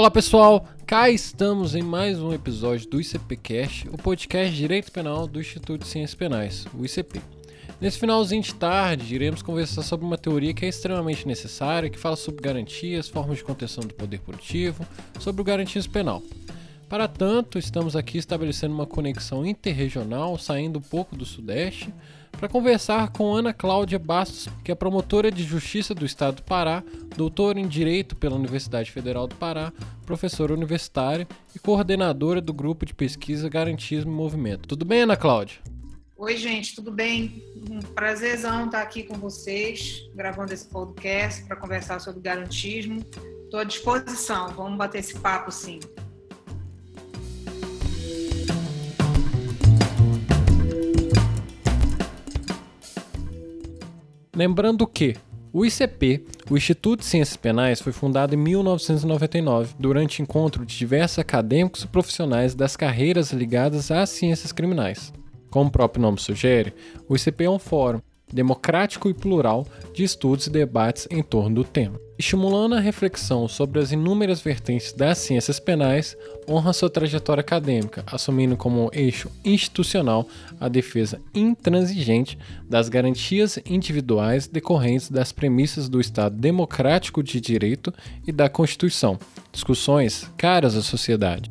Olá pessoal, cá estamos em mais um episódio do ICPcast, o podcast Direito Penal do Instituto de Ciências Penais, o ICP. Nesse finalzinho de tarde, iremos conversar sobre uma teoria que é extremamente necessária, que fala sobre garantias, formas de contenção do poder produtivo, sobre o garantismo penal. Para tanto, estamos aqui estabelecendo uma conexão interregional, saindo um pouco do Sudeste, para conversar com Ana Cláudia Bastos, que é promotora de Justiça do Estado do Pará, doutora em Direito pela Universidade Federal do Pará, professora universitária e coordenadora do grupo de pesquisa Garantismo e Movimento. Tudo bem, Ana Cláudia? Oi, gente, tudo bem? Um prazerzão estar aqui com vocês, gravando esse podcast para conversar sobre garantismo. Estou à disposição, vamos bater esse papo sim. Lembrando que o ICP, o Instituto de Ciências Penais, foi fundado em 1999, durante encontro de diversos acadêmicos e profissionais das carreiras ligadas às ciências criminais. Como o próprio nome sugere, o ICP é um fórum democrático e plural de estudos e debates em torno do tema. Estimulando a reflexão sobre as inúmeras vertentes das ciências penais, honra sua trajetória acadêmica, assumindo como eixo institucional a defesa intransigente das garantias individuais decorrentes das premissas do Estado democrático de direito e da Constituição, discussões caras à sociedade.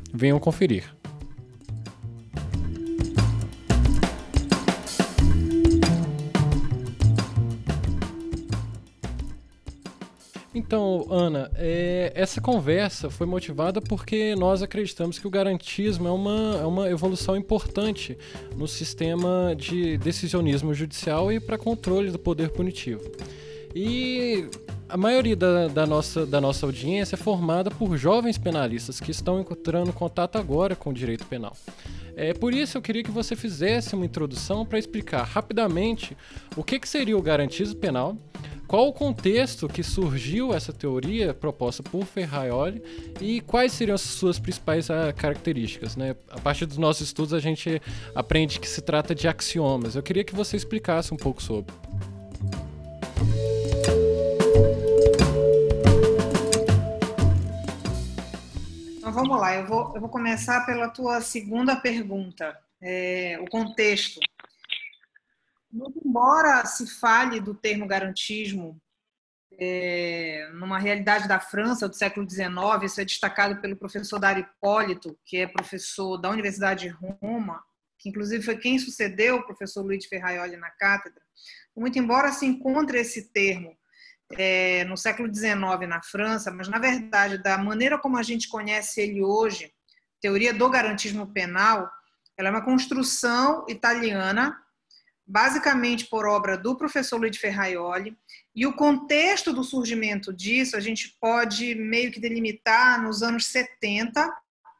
Venham conferir. Então, Ana, é, essa conversa foi motivada porque nós acreditamos que o garantismo é uma, é uma evolução importante no sistema de decisionismo judicial e para controle do poder punitivo. E a maioria da, da, nossa, da nossa audiência é formada por jovens penalistas que estão encontrando contato agora com o direito penal. É, por isso eu queria que você fizesse uma introdução para explicar rapidamente o que, que seria o garantismo penal, qual o contexto que surgiu essa teoria proposta por Ferraioli e quais seriam as suas principais uh, características. Né? A partir dos nossos estudos a gente aprende que se trata de axiomas. Eu queria que você explicasse um pouco sobre. Então vamos lá, eu vou, eu vou começar pela tua segunda pergunta, é, o contexto. Muito embora se fale do termo garantismo é, numa realidade da França do século XIX, isso é destacado pelo professor Dario Hipólito, que é professor da Universidade de Roma, que inclusive foi quem sucedeu o professor Luiz Ferraioli na cátedra. Muito embora se encontre esse termo é, no século XIX na França, mas na verdade, da maneira como a gente conhece ele hoje, teoria do garantismo penal, ela é uma construção italiana, basicamente por obra do professor Luigi Ferraioli, e o contexto do surgimento disso a gente pode meio que delimitar nos anos 70,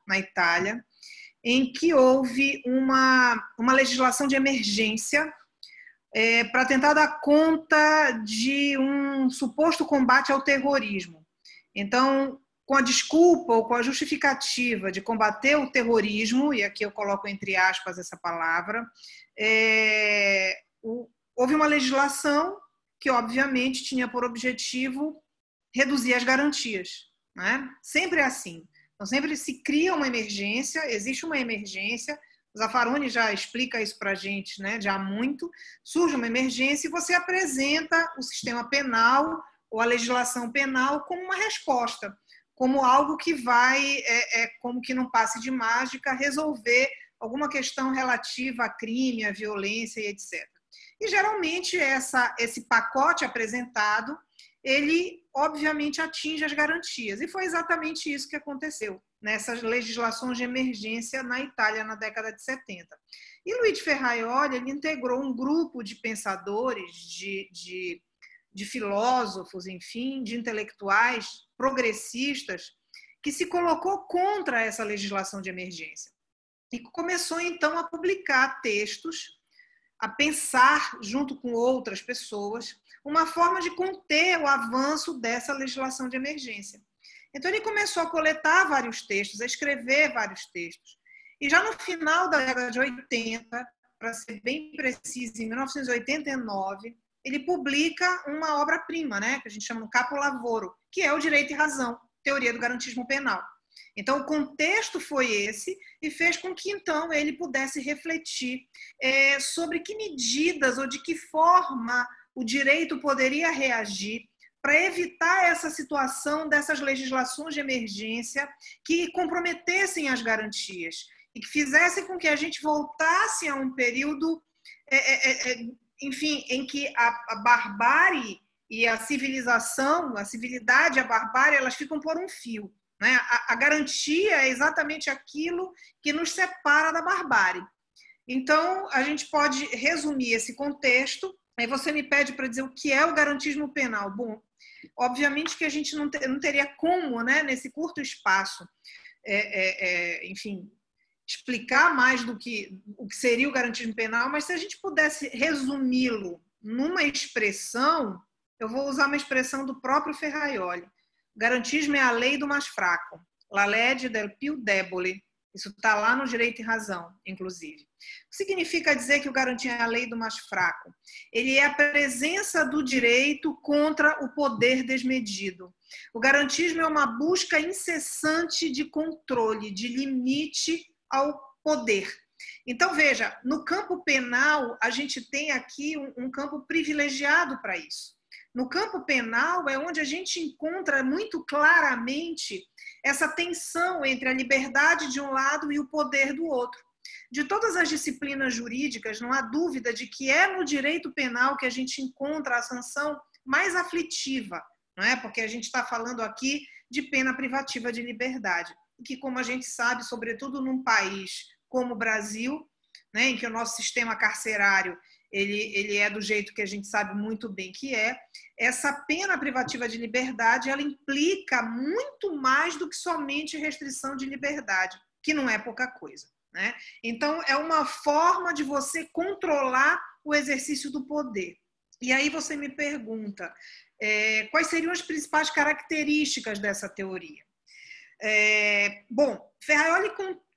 na Itália, em que houve uma, uma legislação de emergência é, para tentar dar conta de um suposto combate ao terrorismo. Então, com a desculpa ou com a justificativa de combater o terrorismo, e aqui eu coloco entre aspas essa palavra, é, o, houve uma legislação que, obviamente, tinha por objetivo reduzir as garantias. Né? Sempre é assim. Então, sempre se cria uma emergência, existe uma emergência, Zaffaroni já explica isso para a gente né, já há muito. Surge uma emergência e você apresenta o sistema penal ou a legislação penal como uma resposta, como algo que vai, é, é, como que não passe de mágica, resolver alguma questão relativa a crime, a violência e etc. E geralmente essa, esse pacote apresentado, ele obviamente atinge as garantias. E foi exatamente isso que aconteceu nessas legislações de emergência na Itália na década de 70. E Luigi Ferraioli ele integrou um grupo de pensadores, de, de, de filósofos, enfim, de intelectuais progressistas, que se colocou contra essa legislação de emergência e começou então a publicar textos, a pensar junto com outras pessoas uma forma de conter o avanço dessa legislação de emergência. Então ele começou a coletar vários textos, a escrever vários textos. E já no final da década de 80, para ser bem preciso, em 1989, ele publica uma obra-prima, né, que a gente chama no Capo Lavoro, que é o Direito e Razão, Teoria do Garantismo Penal. Então, o contexto foi esse e fez com que, então, ele pudesse refletir é, sobre que medidas ou de que forma o direito poderia reagir para evitar essa situação dessas legislações de emergência que comprometessem as garantias e que fizessem com que a gente voltasse a um período, é, é, é, enfim, em que a, a barbárie e a civilização, a civilidade e a barbárie, elas ficam por um fio. Né? A, a, garantia é exatamente aquilo que nos separa da barbárie. Então, a gente pode resumir esse contexto. Aí você me pede para dizer o que é o garantismo penal. Bom, obviamente que a gente não, ter, não teria como, né, nesse curto espaço, é, é, é, enfim, explicar mais do que o que seria o garantismo penal, mas se a gente pudesse resumi-lo numa expressão, eu vou usar uma expressão do próprio Ferraioli. Garantismo é a lei do mais fraco. La legge del più debole. Isso está lá no Direito e Razão, inclusive. Significa dizer que o garantismo é a lei do mais fraco? Ele é a presença do direito contra o poder desmedido. O garantismo é uma busca incessante de controle, de limite ao poder. Então, veja, no campo penal, a gente tem aqui um, um campo privilegiado para isso. No campo penal é onde a gente encontra muito claramente essa tensão entre a liberdade de um lado e o poder do outro. De todas as disciplinas jurídicas, não há dúvida de que é no direito penal que a gente encontra a sanção mais aflitiva, não é? Porque a gente está falando aqui de pena privativa de liberdade, que, como a gente sabe, sobretudo num país como o Brasil, né, em que o nosso sistema carcerário ele, ele é do jeito que a gente sabe muito bem que é, essa pena privativa de liberdade ela implica muito mais do que somente restrição de liberdade, que não é pouca coisa. Né? Então, é uma forma de você controlar o exercício do poder. E aí você me pergunta é, quais seriam as principais características dessa teoria. É, bom, Ferraioli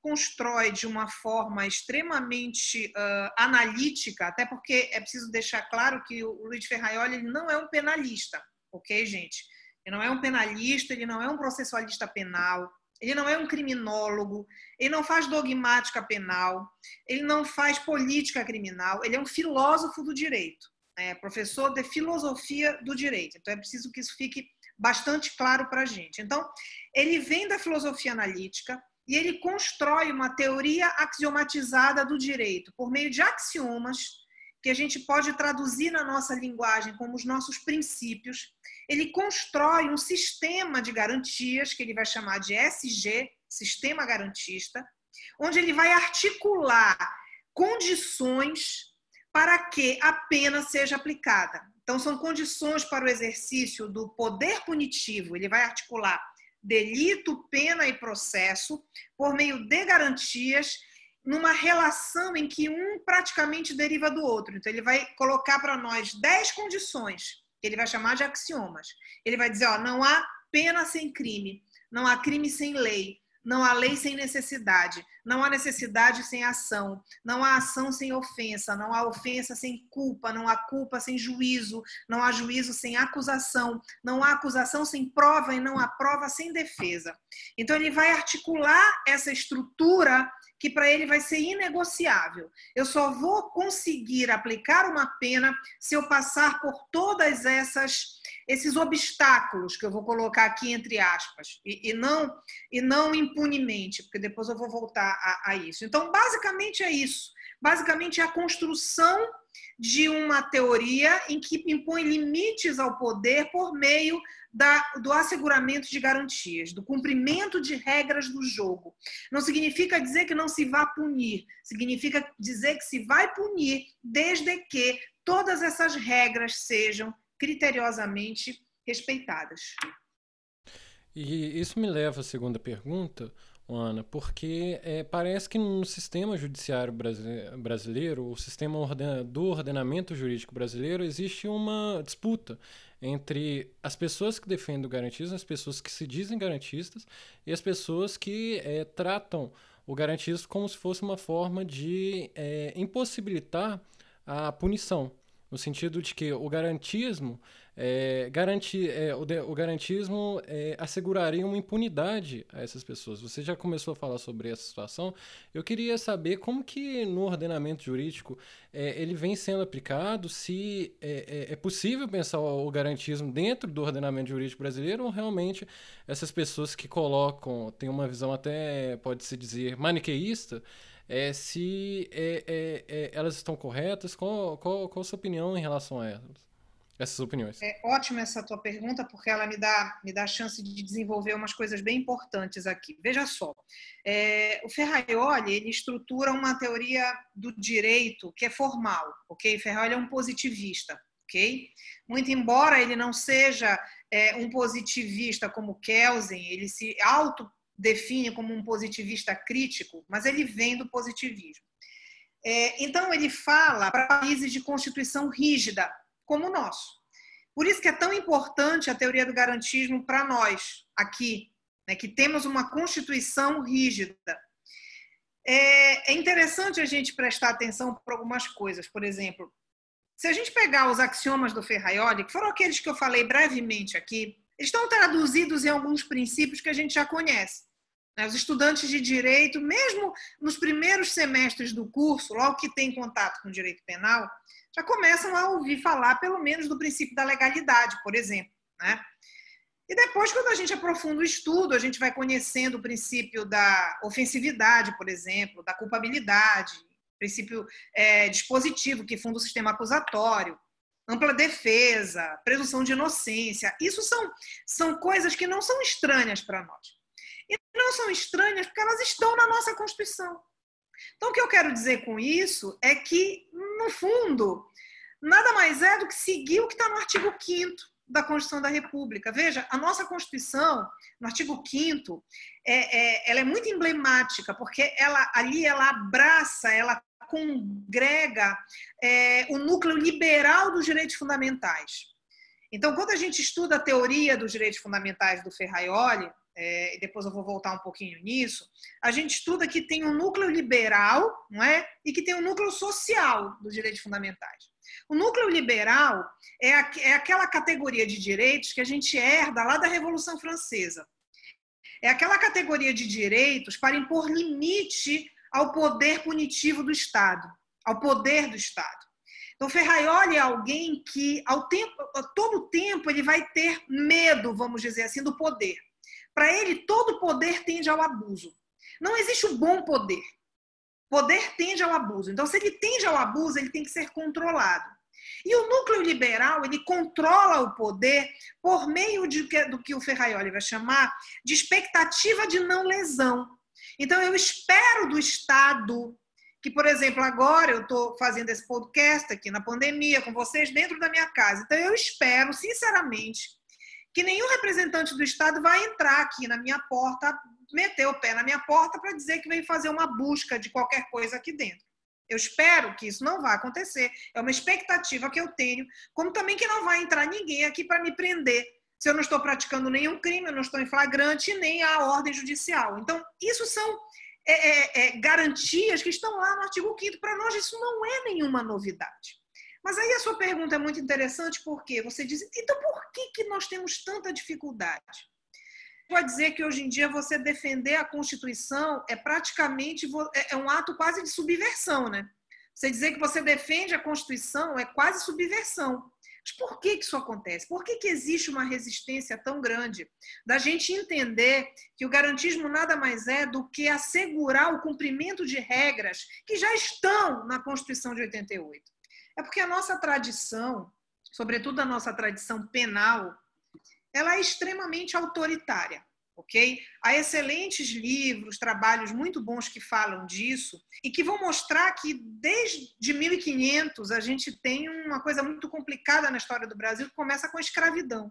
constrói de uma forma extremamente uh, analítica, até porque é preciso deixar claro que o Luiz Ferraioli não é um penalista, ok, gente? Ele não é um penalista, ele não é um processualista penal, ele não é um criminólogo, ele não faz dogmática penal, ele não faz política criminal, ele é um filósofo do direito, é professor de filosofia do direito. Então é preciso que isso fique bastante claro para a gente. Então, ele vem da filosofia analítica, e ele constrói uma teoria axiomatizada do direito por meio de axiomas que a gente pode traduzir na nossa linguagem como os nossos princípios. Ele constrói um sistema de garantias que ele vai chamar de SG, sistema garantista, onde ele vai articular condições para que a pena seja aplicada. Então, são condições para o exercício do poder punitivo. Ele vai articular delito, pena e processo, por meio de garantias, numa relação em que um praticamente deriva do outro. Então, ele vai colocar para nós 10 condições, que ele vai chamar de axiomas. Ele vai dizer: ó, não há pena sem crime, não há crime sem lei, não há lei sem necessidade, não há necessidade sem ação, não há ação sem ofensa, não há ofensa sem culpa, não há culpa sem juízo, não há juízo sem acusação, não há acusação sem prova e não há prova sem defesa. Então ele vai articular essa estrutura que para ele vai ser inegociável. Eu só vou conseguir aplicar uma pena se eu passar por todas essas esses obstáculos que eu vou colocar aqui entre aspas e, e não e não impunemente, porque depois eu vou voltar a, a isso. Então, basicamente é isso. Basicamente é a construção de uma teoria em que impõe limites ao poder por meio da, do asseguramento de garantias, do cumprimento de regras do jogo. Não significa dizer que não se vá punir, significa dizer que se vai punir desde que todas essas regras sejam criteriosamente respeitadas. E isso me leva à segunda pergunta, Ana, porque é, parece que no sistema judiciário brasileiro, o sistema do ordenamento jurídico brasileiro, existe uma disputa entre as pessoas que defendem o garantismo, as pessoas que se dizem garantistas e as pessoas que é, tratam o garantismo como se fosse uma forma de é, impossibilitar a punição, no sentido de que o garantismo é, garantir, é, o, o, garantismo é, asseguraria uma impunidade a essas pessoas. Você já começou a falar sobre essa situação. Eu queria saber como que no ordenamento jurídico é, ele vem sendo aplicado, se é, é, é, possível pensar o, o garantismo dentro do ordenamento jurídico brasileiro ou realmente essas pessoas que colocam, têm uma visão até, pode-se dizer, maniqueísta, é, se é, é, é, elas estão corretas, qual, qual, qual a sua opinião em relação a elas? essas opiniões? É ótima essa tua pergunta, porque ela me dá, me dá a chance de desenvolver umas coisas bem importantes aqui. Veja só, é, o Ferraioli ele estrutura uma teoria do direito que é formal, ok? Ferraioli é um positivista, ok? Muito embora ele não seja é, um positivista como Kelsen, ele se autodefine como um positivista crítico, mas ele vem do positivismo. É, então ele fala para países de constituição rígida, como o nosso. Por isso que é tão importante a teoria do garantismo para nós, aqui, né, que temos uma constituição rígida. É, é interessante a gente prestar atenção para algumas coisas. Por exemplo, se a gente pegar os axiomas do Ferraioli, que foram aqueles que eu falei brevemente aqui, estão traduzidos em alguns princípios que a gente já conhece. Né? Os estudantes de direito, mesmo nos primeiros semestres do curso, logo que tem contato com direito penal, já começam a ouvir falar, pelo menos, do princípio da legalidade, por exemplo. Né? E depois, quando a gente aprofunda o estudo, a gente vai conhecendo o princípio da ofensividade, por exemplo, da culpabilidade, princípio é, dispositivo que funda o sistema acusatório, ampla defesa, presunção de inocência. Isso são, são coisas que não são estranhas para nós. E não são estranhas porque elas estão na nossa Constituição. Então, o que eu quero dizer com isso é que, no fundo, nada mais é do que seguir o que está no artigo 5 da Constituição da República. Veja, a nossa Constituição, no artigo 5 é, é, ela é muito emblemática, porque ela ali ela abraça, ela congrega é, o núcleo liberal dos direitos fundamentais. Então, quando a gente estuda a teoria dos direitos fundamentais do Ferraioli, é, e depois eu vou voltar um pouquinho nisso, a gente estuda que tem um núcleo liberal não é? e que tem um núcleo social dos direitos fundamentais. O núcleo liberal é, a, é aquela categoria de direitos que a gente herda lá da Revolução Francesa. É aquela categoria de direitos para impor limite ao poder punitivo do Estado, ao poder do Estado. Então, Ferraioli é alguém que, ao tempo, a todo tempo, ele vai ter medo, vamos dizer assim, do poder. Para ele, todo poder tende ao abuso. Não existe o bom poder. Poder tende ao abuso. Então, se ele tende ao abuso, ele tem que ser controlado. E o núcleo liberal, ele controla o poder por meio de, do que o Ferraioli vai chamar de expectativa de não lesão. Então, eu espero do Estado que, por exemplo, agora eu estou fazendo esse podcast aqui na pandemia com vocês dentro da minha casa. Então, eu espero, sinceramente, que nenhum representante do Estado vai entrar aqui na minha porta, meter o pé na minha porta para dizer que vem fazer uma busca de qualquer coisa aqui dentro. Eu espero que isso não vá acontecer. É uma expectativa que eu tenho, como também que não vai entrar ninguém aqui para me prender se eu não estou praticando nenhum crime, eu não estou em flagrante, nem a ordem judicial. Então, isso são é, é, é, garantias que estão lá no artigo 5 Para nós, isso não é nenhuma novidade. Mas aí a sua pergunta é muito interessante porque você diz, então por que, que nós temos tanta dificuldade? Pode dizer que hoje em dia você defender a Constituição é praticamente é, é um ato quase de subversão, né? Você dizer que você defende a Constituição é quase subversão. Mas por que, que isso acontece? Por que, que existe uma resistência tão grande da gente entender que o garantismo nada mais é do que assegurar o cumprimento de regras que já estão na Constituição de 88? É porque a nossa tradição, sobretudo a nossa tradição penal, ela é extremamente autoritária, ok? Há excelentes livros, trabalhos muito bons que falam disso e que vão mostrar que desde 1500 a gente tem uma coisa muito complicada na história do Brasil que começa com a escravidão.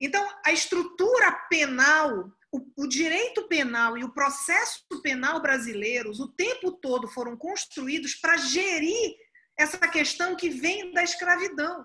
Então, a estrutura penal, o, o, direito penal e o processo penal brasileiros, o tempo todo foram construídos para gerir essa questão que vem da escravidão.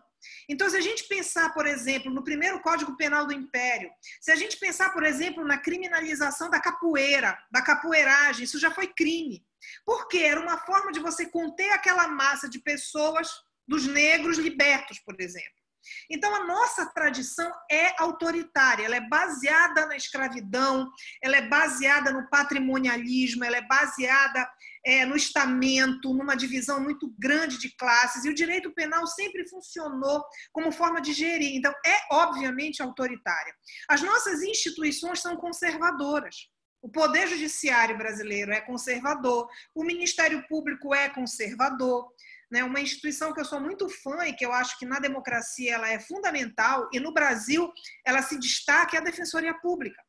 Então, se a gente pensar, por exemplo, no primeiro Código Penal do Império, se a gente pensar, por exemplo, na criminalização da capoeira, da capoeiragem, isso já foi crime. Porque era uma forma de você conter aquela massa de pessoas, dos negros libertos, por exemplo. Então, a nossa tradição é autoritária, ela é baseada na escravidão, ela é baseada no patrimonialismo, ela é baseada é, no estamento, numa divisão muito grande de classes, e o direito penal sempre funcionou como forma de gerir. Então, é obviamente autoritária. As nossas instituições são conservadoras. O Poder Judiciário brasileiro é conservador, o Ministério Público é conservador né, uma instituição que eu sou muito fã e que eu acho que na democracia ela é fundamental, e no Brasil ela se destaca, é a Defensoria Pública.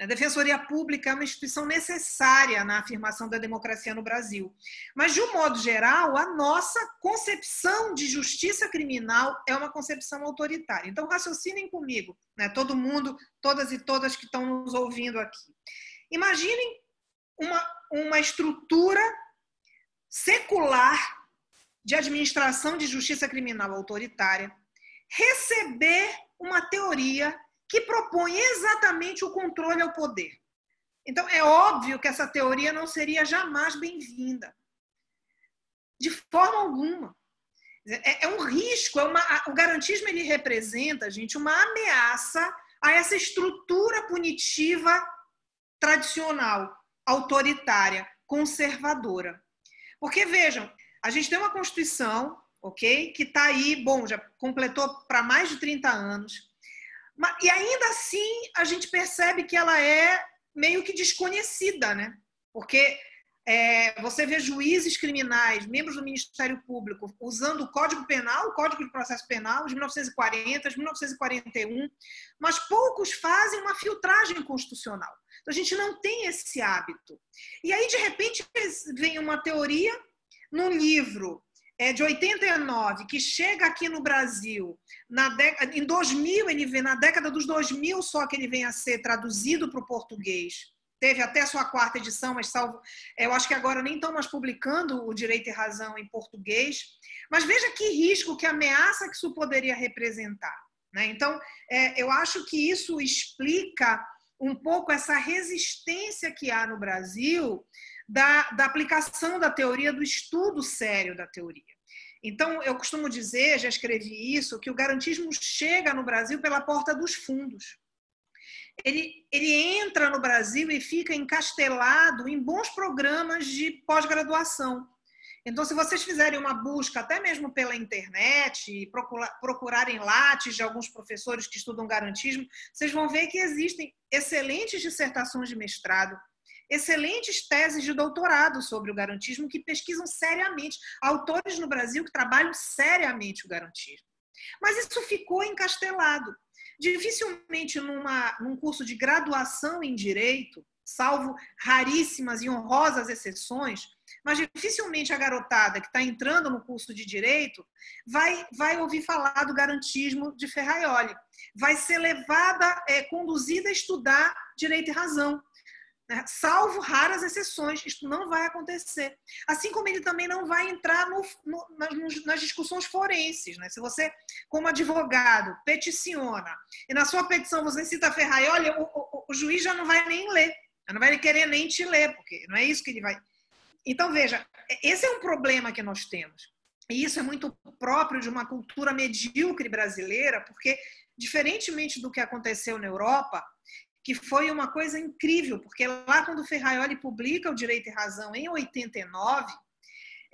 A Defensoria Pública é uma instituição necessária na afirmação da democracia no Brasil. Mas, de um modo geral, a nossa concepção de justiça criminal é uma concepção autoritária. Então, raciocinem comigo, né? todo mundo, todas e todas que estão nos ouvindo aqui. Imaginem uma, uma estrutura secular de administração de justiça criminal autoritária receber uma teoria que propõe exatamente o controle ao poder. Então, é óbvio que essa teoria não seria jamais bem-vinda. De forma alguma. É, é um risco, é uma, o garantismo ele representa, gente, uma ameaça a essa estrutura punitiva tradicional, autoritária, conservadora. Porque, vejam, a gente tem uma Constituição, ok? Que está aí, bom, já completou para mais de 30 anos. E ainda assim, a gente percebe que ela é meio que desconhecida, né? Porque é, você vê juízes criminais, membros do Ministério Público, usando o Código Penal, o Código de Processo Penal de 1940, de 1941, mas poucos fazem uma filtragem constitucional. Então, a gente não tem esse hábito. E aí, de repente, vem uma teoria num livro é, de 89, que chega aqui no Brasil, na década, em 2000, ele vem, na década dos 2000 só que ele vem a ser traduzido para o português. Teve até sua quarta edição, mas salvo. Eu acho que agora nem estão mais publicando o Direito e Razão em português. Mas veja que risco, que ameaça que isso poderia representar. Né? Então, é, eu acho que isso explica um pouco essa resistência que há no Brasil da, da aplicação da teoria, do estudo sério da teoria. Então, eu costumo dizer, já escrevi isso, que o garantismo chega no Brasil pela porta dos fundos. Ele, ele entra no Brasil e fica encastelado em bons programas de pós-graduação. Então, se vocês fizerem uma busca, até mesmo pela internet, procurarem lates de alguns professores que estudam garantismo, vocês vão ver que existem excelentes dissertações de mestrado, excelentes teses de doutorado sobre o garantismo que pesquisam seriamente, autores no Brasil que trabalham seriamente o garantismo. Mas isso ficou encastelado. Dificilmente numa, num curso de graduação em direito, salvo raríssimas e honrosas exceções, mas dificilmente a garotada que está entrando no curso de direito vai, vai ouvir falar do garantismo de Ferraioli. Vai ser levada, é, conduzida a estudar direito e razão. Né? Salvo raras exceções, isto não vai acontecer. Assim como ele também não vai entrar no, no, nas, nas, discussões forenses. Né? Se você, como advogado, peticiona e na sua petição você cita Ferraioli, o, o, o juiz já não vai nem ler, não vai querer nem te ler, porque não é isso que ele vai então, veja, esse é um problema que nós temos. E isso é muito próprio de uma cultura medíocre brasileira, porque, diferentemente do que aconteceu na Europa, que foi uma coisa incrível, porque lá quando Ferraioli publica o Direito e Razão em 89,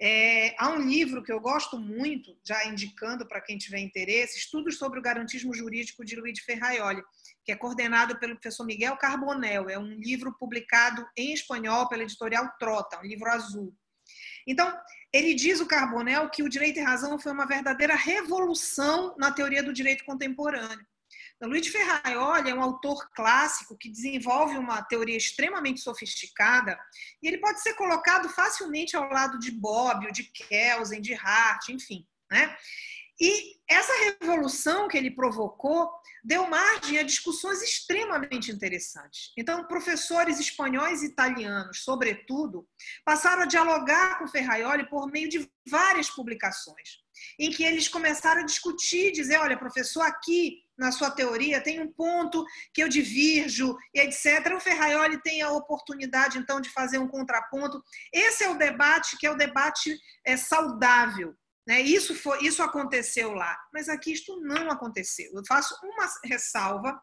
é, há um livro que eu gosto muito, já indicando para quem tiver interesse, Estudos sobre o Garantismo Jurídico de Luiz Ferraioli, que é coordenado pelo professor Miguel Carbonel. É um livro publicado em espanhol pela editorial Trota, um livro azul. Então, ele diz o Carbonel que o direito e razão foi uma verdadeira revolução na teoria do direito contemporâneo. Luiz Ferraioli é um autor clássico que desenvolve uma teoria extremamente sofisticada e ele pode ser colocado facilmente ao lado de Bobbio, de Kelsen, de Hart, enfim. Né? E essa revolução que ele provocou deu margem a discussões extremamente interessantes. Então, professores espanhóis e italianos, sobretudo, passaram a dialogar com Ferraioli por meio de várias publicações, em que eles começaram a discutir, dizer, olha, professor, aqui na sua teoria tem um ponto que eu divirjo, etc. O Ferraioli tem a oportunidade, então, de fazer um contraponto. Esse é o debate que é o debate é, saudável, né? Isso, foi, isso aconteceu lá, mas aqui isto não aconteceu. Eu faço uma ressalva,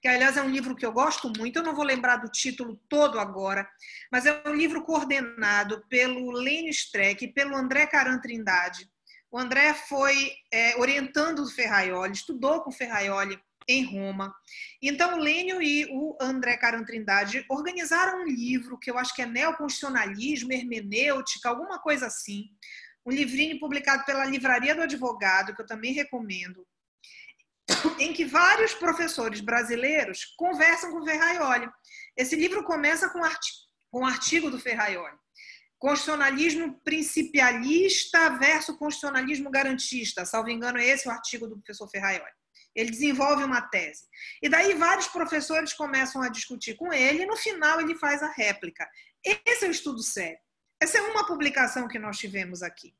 que aliás é um livro que eu gosto muito, eu não vou lembrar do título todo agora, mas é um livro coordenado pelo Lênio Streck e pelo André Caran Trindade. O André foi é, orientando o Ferraioli, estudou com o Ferraioli em Roma. Então, o Lênio e o André Caran Trindade organizaram um livro que eu acho que é Neoconstitucionalismo, Hermenêutica, alguma coisa assim, um livrinho publicado pela Livraria do Advogado, que eu também recomendo, em que vários professores brasileiros conversam com Ferraioli. Esse livro começa com um artigo do Ferraioli. Constitucionalismo principialista versus constitucionalismo garantista. Salvo engano, é esse o artigo do professor Ferraioli. Ele desenvolve uma tese. E daí vários professores começam a discutir com ele, e no final ele faz a réplica. Esse é o estudo sério. Essa é uma publicação que nós tivemos aqui.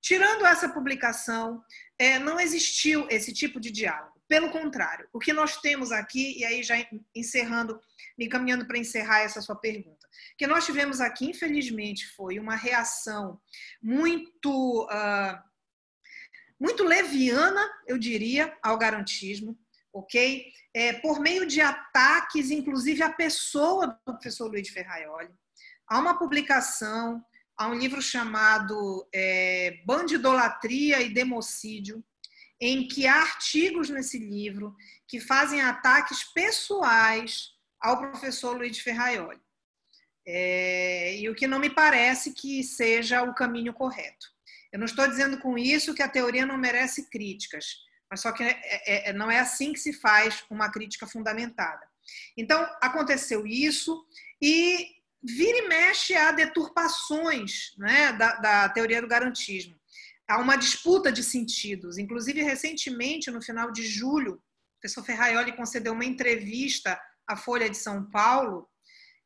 Tirando essa publicação, é, não existiu esse tipo de diálogo. Pelo contrário, o que nós temos aqui, e aí já encerrando, me encaminhando para encerrar essa sua pergunta, o que nós tivemos aqui, infelizmente, foi uma reação muito, uh, muito leviana, eu diria, ao garantismo, ok? É, por meio de ataques, inclusive à pessoa do professor Luiz Ferraioli, Há uma publicação, há um livro chamado é, Bandidolatria e Democídio, em que há artigos nesse livro que fazem ataques pessoais ao professor Luiz Ferraioli. É, e o que não me parece que seja o caminho correto. Eu não estou dizendo com isso que a teoria não merece críticas, mas só que é, é, é não é assim que se faz uma crítica fundamentada. Então, aconteceu isso, e vira e mexe a deturpações né, da, da teoria do garantismo. Há uma disputa de sentidos. Inclusive, recentemente, no final de julho, o professor Ferraioli concedeu uma entrevista à Folha de São Paulo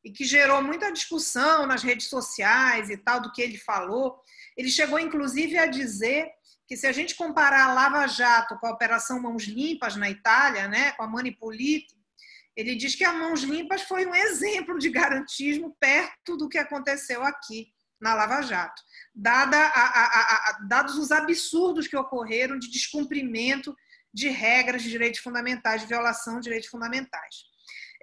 e que gerou muita discussão nas redes sociais e tal do que ele falou. Ele chegou, inclusive, a dizer que se a gente comparar a Lava Jato com a Operação Mãos Limpas na Itália, né, com a Manipulite, ele diz que a Mãos Limpas foi um exemplo de garantismo perto do que aconteceu aqui na Lava Jato, dada a, a, a, dados os absurdos que ocorreram de descumprimento de regras de direitos fundamentais, de violação de direitos fundamentais.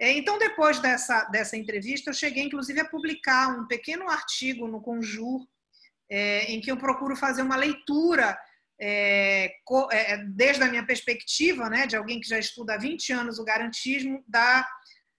É, então, depois dessa, dessa entrevista, eu cheguei, inclusive, a publicar um pequeno artigo no Conjur, é, em que eu procuro fazer uma leitura é, é, desde a minha perspectiva, né, de alguém que já estuda há 20 anos o garantismo, da,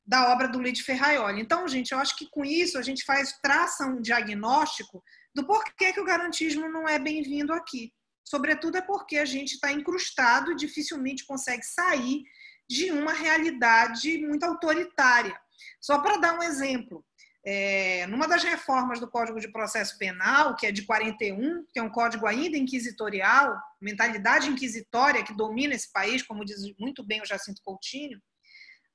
da obra do Luiz Ferraioli. Então, gente, eu acho que com isso a gente faz, traça um diagnóstico do porquê que o garantismo não é bem-vindo aqui. Sobretudo é porque a gente está incrustado e dificilmente consegue sair de uma realidade muito autoritária. Só para dar um exemplo, é, numa das reformas do Código de Processo Penal, que é de 41, que é um código ainda inquisitorial, mentalidade inquisitória que domina esse país, como diz muito bem o Jacinto Coutinho,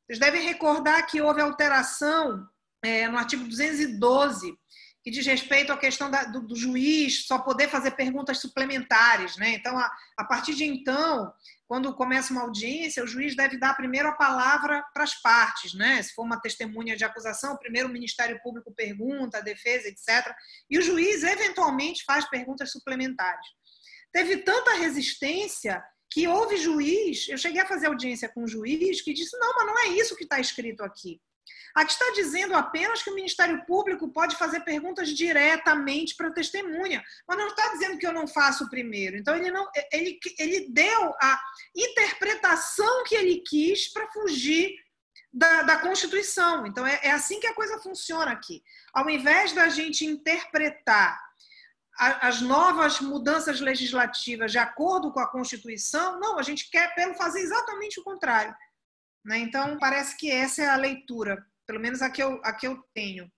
vocês devem recordar que houve alteração é, no artigo 212, que diz respeito à questão da, do, do, juiz só poder fazer perguntas suplementares. Né? Então, a, a partir de então, quando começa uma audiência, o juiz deve dar primeiro a palavra para as partes, né? Se for uma testemunha de acusação, primeiro o Ministério Público pergunta, a defesa, etc. E o juiz, eventualmente, faz perguntas suplementares. Teve tanta resistência que houve juiz, eu cheguei a fazer audiência com um juiz que disse: não, mas não é isso que está escrito aqui. Aqui está dizendo apenas que o Ministério Público pode fazer perguntas diretamente para a testemunha, mas não está dizendo que eu não faço primeiro. Então, ele, não, ele, ele deu a interpretação que ele quis para fugir da, da, Constituição. Então, é, é assim que a coisa funciona aqui. Ao invés da gente interpretar as novas mudanças legislativas de acordo com a Constituição, não, a gente quer pelo fazer exatamente o contrário. Né? Então, parece que essa é a leitura, pelo menos a que eu, a que eu tenho.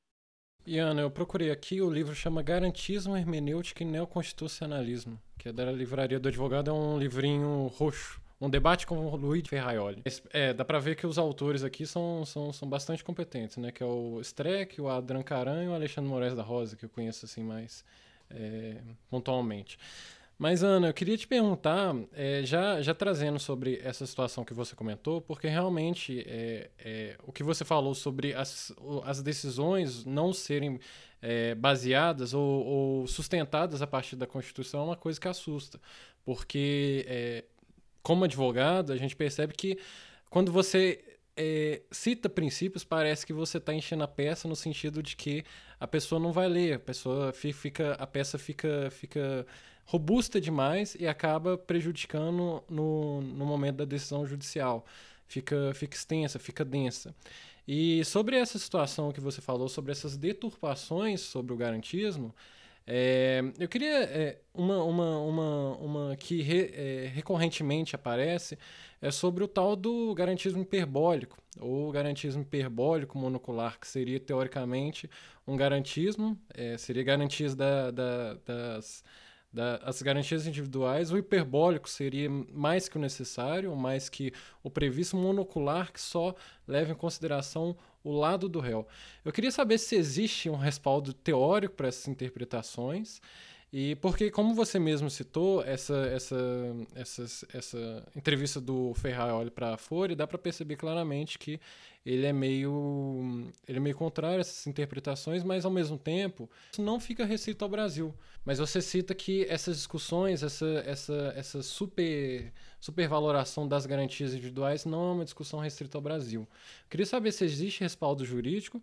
E Ana, eu procurei aqui, o livro chama Garantismo, Hermenêutica e Neoconstitucionalismo, que é da Livraria do Advogado, é um livrinho roxo. Um debate com o Luiz Ferraioli. É, dá pra ver que os autores aqui são, são, são bastante competentes, né? Que é o Streck, o Adran Caran e o Alexandre Moraes da Rosa, que eu conheço assim mais é, pontualmente. Mas, Ana, eu queria te perguntar, é, já, já trazendo sobre essa situação que você comentou, porque realmente é, é, o que você falou sobre as, as decisões não serem é, baseadas ou, ou, sustentadas a partir da Constituição é uma coisa que assusta. Porque, é, como advogado, a gente percebe que quando você é, cita princípios, parece que você está enchendo a peça no sentido de que a pessoa não vai ler, a pessoa fica, a peça fica, fica robusta demais e acaba prejudicando no, no momento da decisão judicial. Fica, fica extensa, fica densa. E sobre essa situação que você falou, sobre essas deturpações sobre o garantismo, é, eu queria é, uma, uma, uma, uma que re, é, recorrentemente aparece é sobre o tal do garantismo hiperbólico, ou garantismo hiperbólico monocular, que seria teoricamente um garantismo, é, seria garantias da, da, das da, as garantias individuais, o hiperbólico seria mais que o necessário, mais que o previsto monocular que só leva em consideração o lado do réu. Eu queria saber se existe um respaldo teórico para essas interpretações e porque, como você mesmo citou, essa, essa, essa, essa entrevista do Ferrari para a Folha, dá para perceber claramente que ele é meio ele é meio contrário a essas interpretações, mas ao mesmo tempo isso não fica restrito ao Brasil. Mas você cita que essas discussões, essa, essa, essa super supervaloração das garantias individuais não é uma discussão restrita ao Brasil. queria saber se existe respaldo jurídico.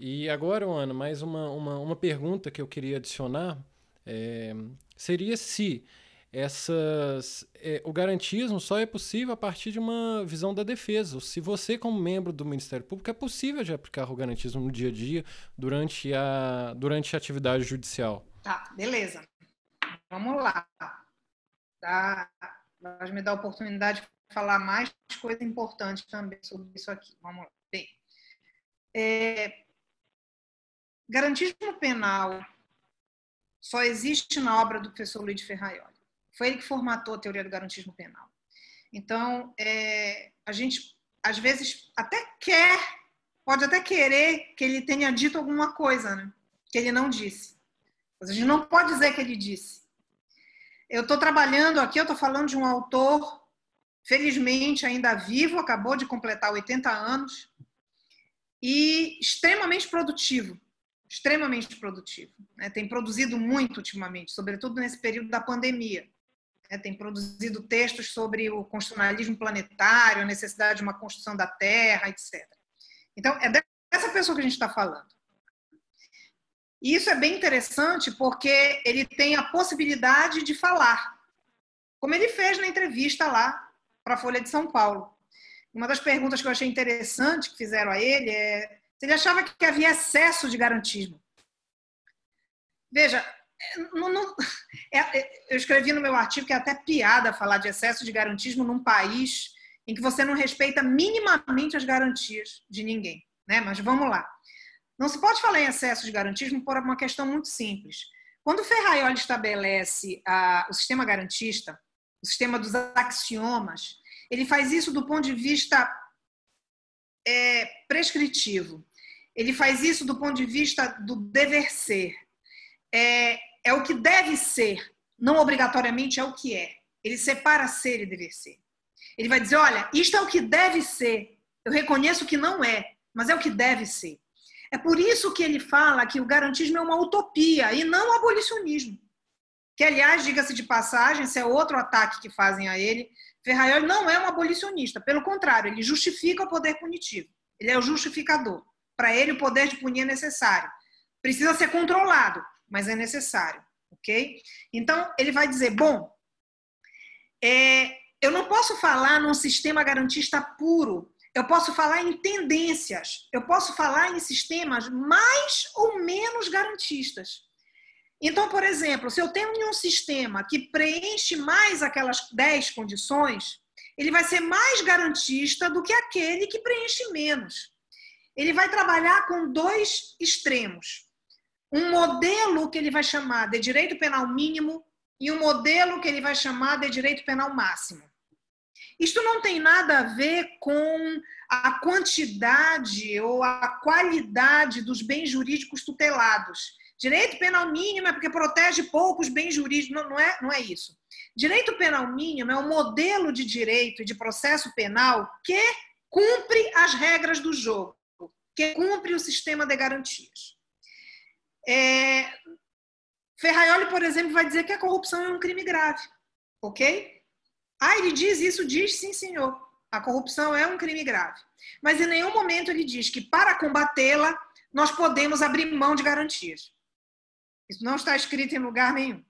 E agora, Ana, mais uma, uma, uma pergunta que eu queria adicionar é, seria se essas, é, o garantismo só é possível a partir de uma visão da defesa. Se você, como membro do Ministério Público, é possível de aplicar o garantismo no dia a dia durante a, durante a atividade judicial. Tá, beleza. Vamos lá. Tá, vai me dar a oportunidade de falar mais coisa importante também sobre isso aqui. Vamos lá. Bem, é, garantismo penal só existe na obra do professor Luiz Ferraioli. Foi ele que formatou a teoria do garantismo penal. Então, é, a gente, às vezes, até quer, pode até querer que ele tenha dito alguma coisa, né? que ele não disse. Mas a gente não pode dizer que ele disse. Eu estou trabalhando aqui, eu estou falando de um autor, felizmente ainda vivo, acabou de completar 80 anos, e extremamente produtivo extremamente produtivo. Né? Tem produzido muito ultimamente, sobretudo nesse período da pandemia. Né? Tem produzido textos sobre o constitucionalismo planetário, a necessidade de uma construção da Terra, etc. Então, é dessa pessoa que a gente está falando. E isso é bem interessante porque ele tem a possibilidade de falar, como ele fez na entrevista lá para a Folha de São Paulo. Uma das perguntas que eu achei interessante que fizeram a ele é ele achava que havia excesso de garantismo. Veja, não, não, é, é, eu escrevi no meu artigo que é até piada falar de excesso de garantismo num país em que você não respeita minimamente as garantias de ninguém. Né? Mas vamos lá. Não se pode falar em excesso de garantismo por uma questão muito simples. Quando Ferraioli estabelece a, o sistema garantista, o sistema dos axiomas, ele faz isso do ponto de vista é, prescritivo. Ele faz isso do ponto de vista do dever ser. É, é o que deve ser, não obrigatoriamente é o que é. Ele separa ser e dever ser. Ele vai dizer: olha, isto é o que deve ser. Eu reconheço que não é, mas é o que deve ser. É por isso que ele fala que o garantismo é uma utopia e não o abolicionismo. Que, aliás, diga-se de passagem, esse é outro ataque que fazem a ele. Ferraioli não é um abolicionista, pelo contrário, ele justifica o poder punitivo. Ele é o justificador. Para ele, o poder de punir é necessário. Precisa ser controlado, mas é necessário, ok? Então, ele vai dizer: bom, é, eu não posso falar num sistema garantista puro, eu posso falar em tendências, eu posso falar em sistemas mais ou menos garantistas. Então, por exemplo, se eu tenho um sistema que preenche mais aquelas 10 condições, ele vai ser mais garantista do que aquele que preenche menos. Ele vai trabalhar com dois extremos. Um modelo que ele vai chamar de direito penal mínimo e um modelo que ele vai chamar de direito penal máximo. Isto não tem nada a ver com a quantidade ou a qualidade dos bens jurídicos tutelados. Direito penal mínimo é porque protege poucos bens jurídicos, não, não, é, não é isso. Direito penal mínimo é um modelo de direito e de processo penal que cumpre as regras do jogo, que cumpre o sistema de garantias. É, Ferraioli, por exemplo, vai dizer que a corrupção é um crime grave, ok? Ah, ele diz isso, diz sim, senhor. A corrupção é um crime grave. Mas em nenhum momento ele diz que para combatê-la, nós podemos abrir mão de garantias. Isso não está escrito em lugar nenhum.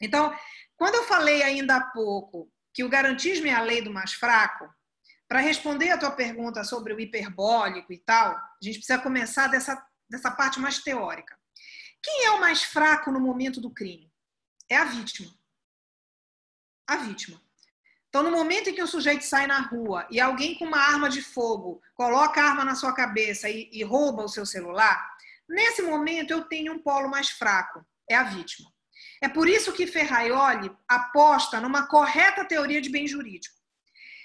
Então, quando eu falei ainda há pouco que o garantismo é a lei do mais fraco, para responder a tua pergunta sobre o hiperbólico e tal, a gente precisa começar dessa, dessa parte mais teórica. Quem é o mais fraco no momento do crime? É a vítima. A vítima. Então, no momento em que o sujeito sai na rua e alguém com uma arma de fogo coloca a arma na sua cabeça e, e rouba o seu celular, nesse momento eu tenho um polo mais fraco, é a vítima. É por isso que Ferraioli aposta numa correta teoria de bem jurídico.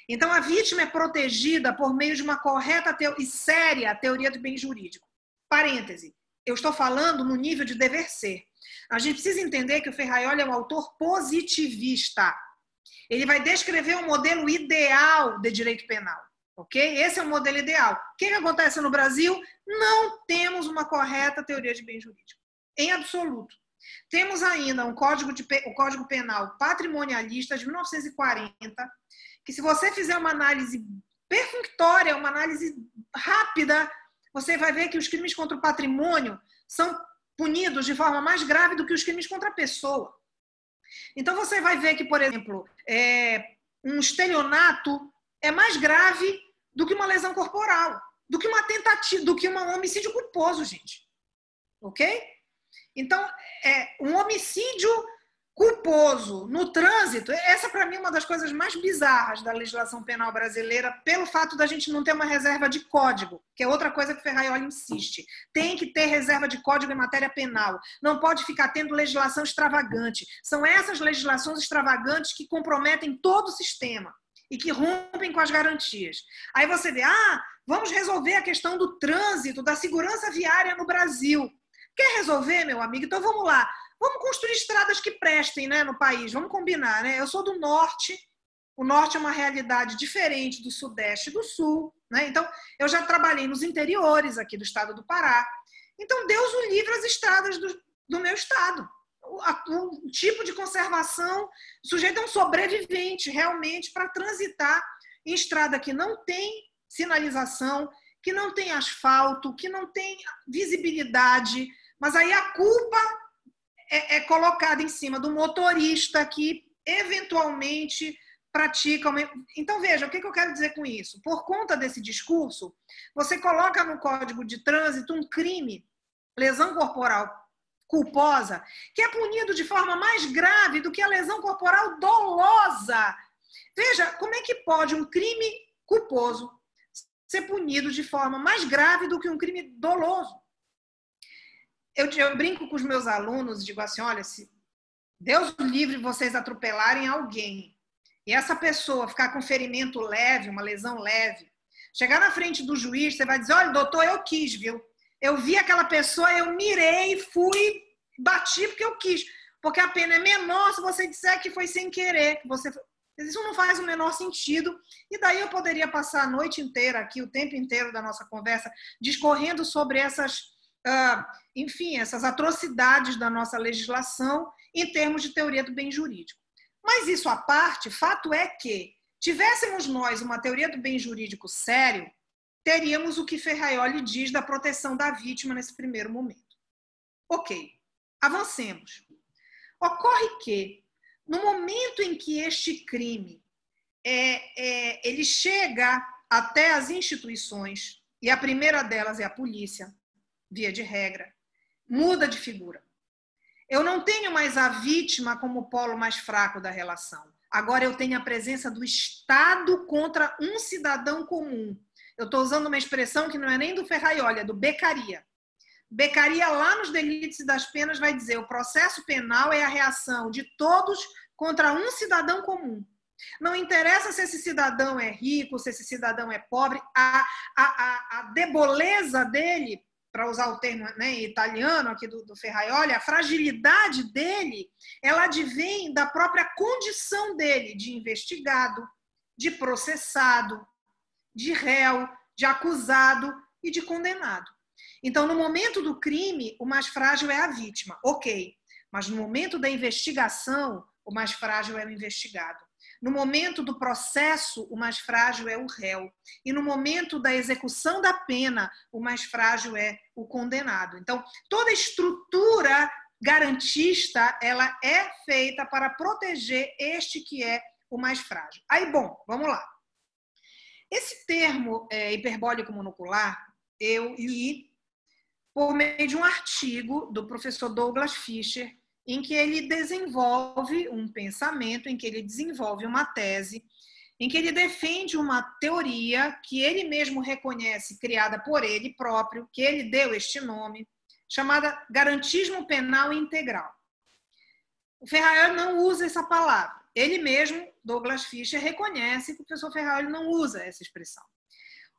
Então, a vítima é protegida por meio de uma correta e séria teoria do bem jurídico. Parêntese, eu estou falando no nível de dever ser. A gente precisa entender que o Ferraioli é um autor positivista. Ele vai descrever um modelo ideal de direito penal. Ok? Esse é o modelo ideal. O que, que acontece no Brasil? Não temos uma correta teoria de bem jurídico. Em absoluto. Temos ainda um código, de, o Código Penal patrimonialista de 1940, que se você fizer uma análise perfunctória, uma análise rápida, você vai ver que os crimes contra o patrimônio são punidos de forma mais grave do que os crimes contra a pessoa. Então você vai ver que, por exemplo, é, um estelionato é mais grave do que uma lesão corporal, do que uma tentativa, do que um homicídio culposo, gente. Ok? Então, é, um homicídio culposo no trânsito, essa para mim é uma das coisas mais bizarras da legislação penal brasileira, pelo fato da gente não ter uma reserva de código, que é outra coisa que Ferraioli insiste. Tem que ter reserva de código em matéria penal. Não pode ficar tendo legislação extravagante. São essas legislações extravagantes que comprometem todo o sistema e que rompem com as garantias. Aí você vê, ah, vamos resolver a questão do trânsito, da segurança viária no Brasil. Quer resolver, meu amigo? Então vamos lá. Vamos construir estradas que prestem né, no país, vamos combinar. Né? Eu sou do norte, o norte é uma realidade diferente do sudeste e do sul. Né? Então, eu já trabalhei nos interiores aqui do estado do Pará. Então, Deus o livre as estradas do, do meu estado. O, a, o, tipo de conservação, o sujeito é um sobrevivente realmente para transitar em estrada que não tem sinalização, que não tem asfalto, que não tem visibilidade, mas aí a culpa é, é colocada em cima do motorista que eventualmente pratica. Então, veja, o que eu quero dizer com isso? Por conta desse discurso, você coloca no Código de Trânsito um crime, lesão corporal culposa, que é punido de forma mais grave do que a lesão corporal dolosa. Veja, como é que pode um crime culposo ser punido de forma mais grave do que um crime doloso? Eu, eu brinco com os meus alunos, digo assim, olha, se Deus livre vocês atropelarem alguém e essa pessoa ficar com ferimento leve, uma lesão leve, chegar na frente do juiz, você vai dizer, olha, doutor, eu quis, viu? Eu vi aquela pessoa, eu mirei, fui, bati porque eu quis. Porque a pena é menor se você disser que foi sem querer, que você isso não faz o menor sentido. E daí eu poderia passar a noite inteira aqui, o tempo inteiro da nossa conversa, discorrendo sobre essas enfim, essas atrocidades da nossa legislação em termos de teoria do bem jurídico. Mas isso à parte, fato é que, tivéssemos nós uma teoria do bem jurídico sério, teríamos o que Ferraioli diz da proteção da vítima nesse primeiro momento. Ok, avancemos. Ocorre que, no momento em que este crime é, é, ele chega até as instituições, e a primeira delas é a polícia, via de regra, muda de figura. Eu não tenho mais a vítima como polo mais fraco da relação. Agora eu tenho a presença do Estado contra um cidadão comum, Eu estou usando uma expressão que não é nem do Ferraioli, é do Beccaria. Beccaria, lá nos delitos e das penas, vai dizer: o processo penal é a reação de todos contra um cidadão comum. Não interessa se esse cidadão é rico, se esse cidadão é pobre, a, a, a, a deboleza dele, para usar o termo né, italiano aqui do, do Ferraioli, a fragilidade dele, ela advém da própria condição dele de investigado, de processado, de réu, de acusado e de condenado. Então, no momento do crime, o mais frágil é a vítima, ok. Mas no momento da investigação, o mais frágil é o investigado. No momento do processo, o mais frágil é o réu. E no momento da execução da pena, o mais frágil é o condenado. Então, toda estrutura garantista, ela é feita para proteger este que é o mais frágil. Aí, bom, vamos lá. Esse termo é, hiperbólico monocular, eu li por meio de um artigo do professor Douglas Fischer, em que ele desenvolve um pensamento, em que ele desenvolve uma tese, em que ele defende uma teoria que ele mesmo reconhece criada por ele próprio, que ele deu este nome, chamada garantismo penal integral. O Ferrari não usa essa palavra. Ele mesmo, Douglas Fischer, reconhece que o professor Ferrari não usa essa expressão.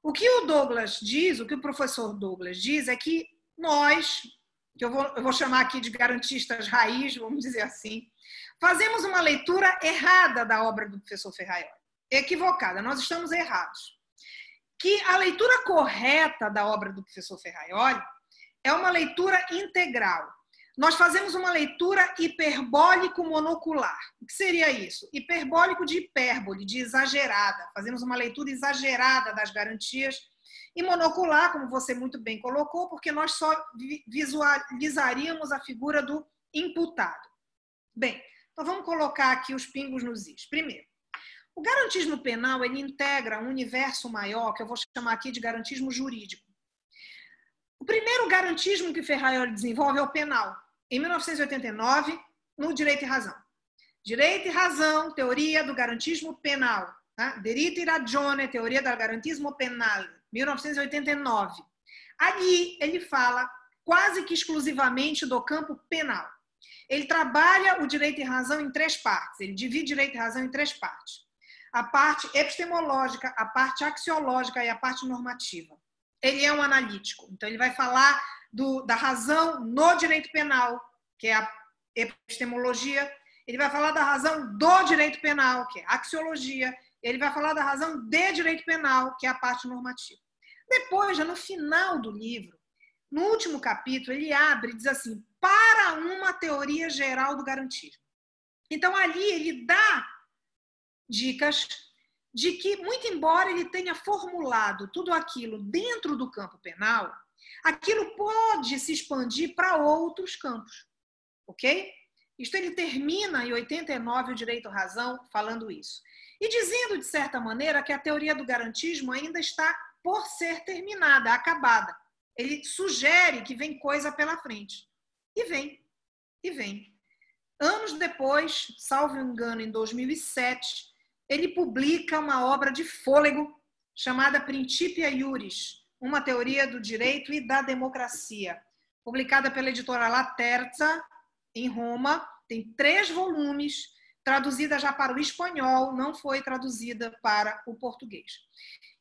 O que o Douglas diz, o que o professor Douglas diz é que nós, que eu vou, eu vou chamar aqui de garantistas raiz, vamos dizer assim, fazemos uma leitura errada da obra do professor Ferraioli. Equivocada, nós estamos errados. Que a leitura correta da obra do professor Ferraioli é uma leitura integral. Nós fazemos uma leitura hiperbólico monocular. O que seria isso? Hiperbólico de hipérbole, de exagerada. Fazemos uma leitura exagerada das garantias e monocular, como você muito bem colocou, porque nós só visualizaríamos a figura do imputado. Bem, então vamos colocar aqui os pingos nos is. Primeiro, o garantismo penal ele integra um universo maior que eu vou chamar aqui de garantismo jurídico. O primeiro garantismo que Ferraioli desenvolve é o penal, em 1989, no Direito e Razão. Direito e Razão, teoria do garantismo penal. Tá? Diritto e ragione, teoria do garantismo penal. 1989. Ali ele fala quase que exclusivamente do campo penal. Ele trabalha o direito e razão em três partes. Ele divide direito e razão em três partes: a parte epistemológica, a parte axiológica e a parte normativa. Ele é um analítico, então ele vai falar do, da razão no direito penal, que é a epistemologia. Ele vai falar da razão do direito penal, que é a axiologia ele vai falar da razão de direito penal, que é a parte normativa. Depois, já no final do livro, no último capítulo, ele abre e diz assim: para uma teoria geral do garantismo. Então, ali ele dá dicas de que, muito embora ele tenha formulado tudo aquilo dentro do campo penal, aquilo pode se expandir para outros campos. Ok? Isto ele termina em 89 o direito razão falando isso. E dizendo, de certa maneira, que a teoria do garantismo ainda está por ser terminada, acabada. Ele sugere que vem coisa pela frente. E vem, e vem. Anos depois, salvo engano, em 2007, ele publica uma obra de fôlego chamada Principia Iuris, uma teoria do direito e da democracia, publicada pela editora La Terza, em Roma, tem três volumes, traduzida já para o espanhol, não foi traduzida para o português.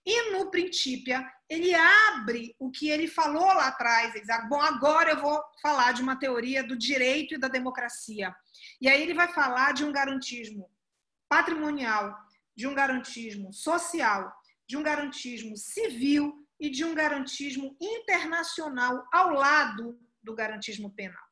E no Princípio, ele abre o que ele falou lá atrás. Ele diz, ah, bom, agora eu vou falar de uma teoria do direito e da democracia. E aí ele vai falar de um garantismo patrimonial, de um garantismo social, de um garantismo civil e de um garantismo internacional ao lado do garantismo penal.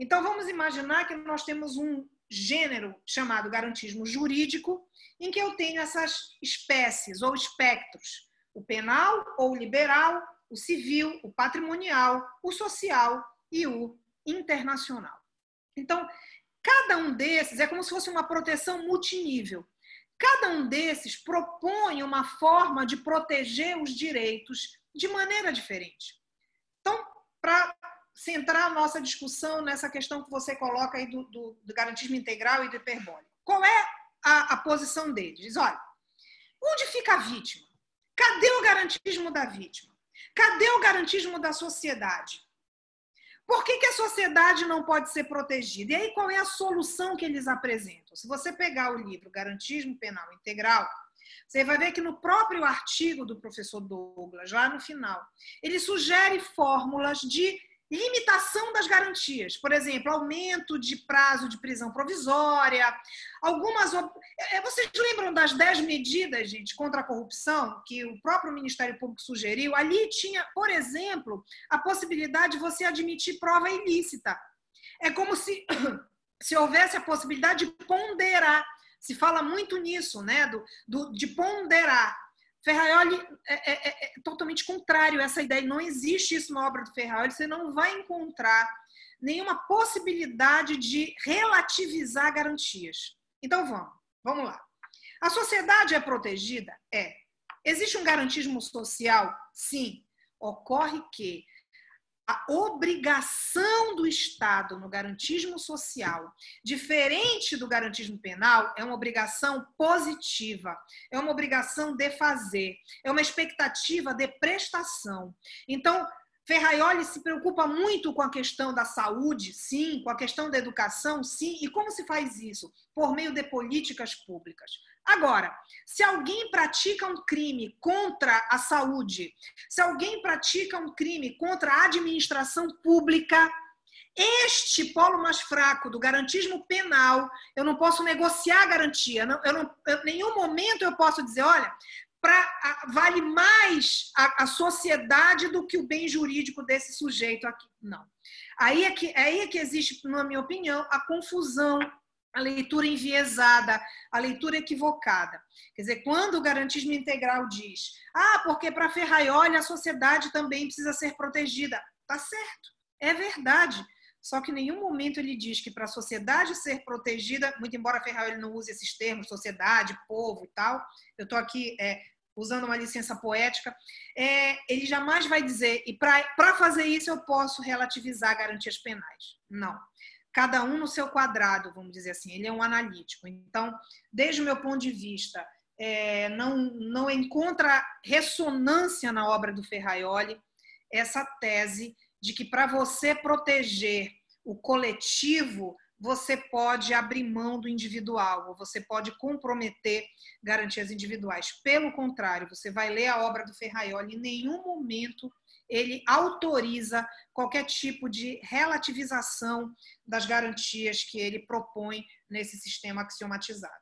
Então vamos imaginar que nós temos um gênero chamado garantismo jurídico, em que eu tenho essas espécies ou espectros: o penal ou liberal, o civil, o patrimonial, o social e o internacional. Então, cada um desses é como se fosse uma proteção multinível. Cada um desses propõe uma forma de proteger os direitos de maneira diferente. Então, para centrar a nossa discussão nessa questão que você coloca aí do, do, do garantismo integral e do hiperbólico. Qual é a, a posição deles? Diz, olha, onde fica a vítima? Cadê o garantismo da vítima? Cadê o garantismo da sociedade? Por que, que, a sociedade não pode ser protegida? E aí, qual é a solução que eles apresentam? Se você pegar o livro Garantismo Penal Integral, você vai ver que no próprio artigo do professor Douglas, lá no final, ele sugere fórmulas de limitação das garantias, por exemplo, aumento de prazo de prisão provisória, algumas. É, vocês lembram das 10 medidas, gente, contra a corrupção que o próprio Ministério Público sugeriu? Ali tinha, por exemplo, a possibilidade de você admitir prova ilícita. É como se, se houvesse a possibilidade de ponderar. Se fala muito nisso, né? Do, do de ponderar. Ferraioli é, é, é, é, totalmente contrário a essa ideia. Não existe isso na obra do Ferraioli. Você não vai encontrar nenhuma possibilidade de relativizar garantias. Então vamos, vamos lá. A sociedade é protegida? É. Existe um garantismo social? Sim. Ocorre que a obrigação do Estado no garantismo social, diferente do garantismo penal, é uma obrigação positiva, é uma obrigação de fazer, é uma expectativa de prestação. Então, Ferraioli se preocupa muito com a questão da saúde, sim, com a questão da educação, sim. E como se faz isso? Por meio de políticas públicas. Agora, se alguém pratica um crime contra a saúde, se alguém pratica um crime contra a administração pública, este polo mais fraco do garantismo penal, eu não posso negociar a garantia. Não, eu não, em nenhum momento eu posso dizer, olha, pra, vale mais a, a, sociedade do que o bem jurídico desse sujeito aqui. Não. Aí é que, aí é que existe, na minha opinião, a confusão a leitura enviesada, a leitura equivocada. Quer dizer, quando o garantismo integral diz, ah, porque para Ferraioli a sociedade também precisa ser protegida. Tá certo, é verdade. Só que em nenhum momento ele diz que para a sociedade ser protegida, muito embora Ferraioli não use esses termos, sociedade, povo e tal, eu estou aqui é, usando uma licença poética, é, ele jamais vai dizer, e para fazer isso eu posso relativizar garantias penais. Não cada um no seu quadrado, vamos dizer assim. Ele é um analítico. Então, desde o meu ponto de vista, é, não, não encontra ressonância na obra do Ferraioli essa tese de que para você proteger o coletivo, você pode abrir mão do individual, ou você pode comprometer garantias individuais. Pelo contrário, você vai ler a obra do Ferraioli, em nenhum momento ele autoriza qualquer tipo de relativização das garantias que ele propõe nesse sistema axiomatizado.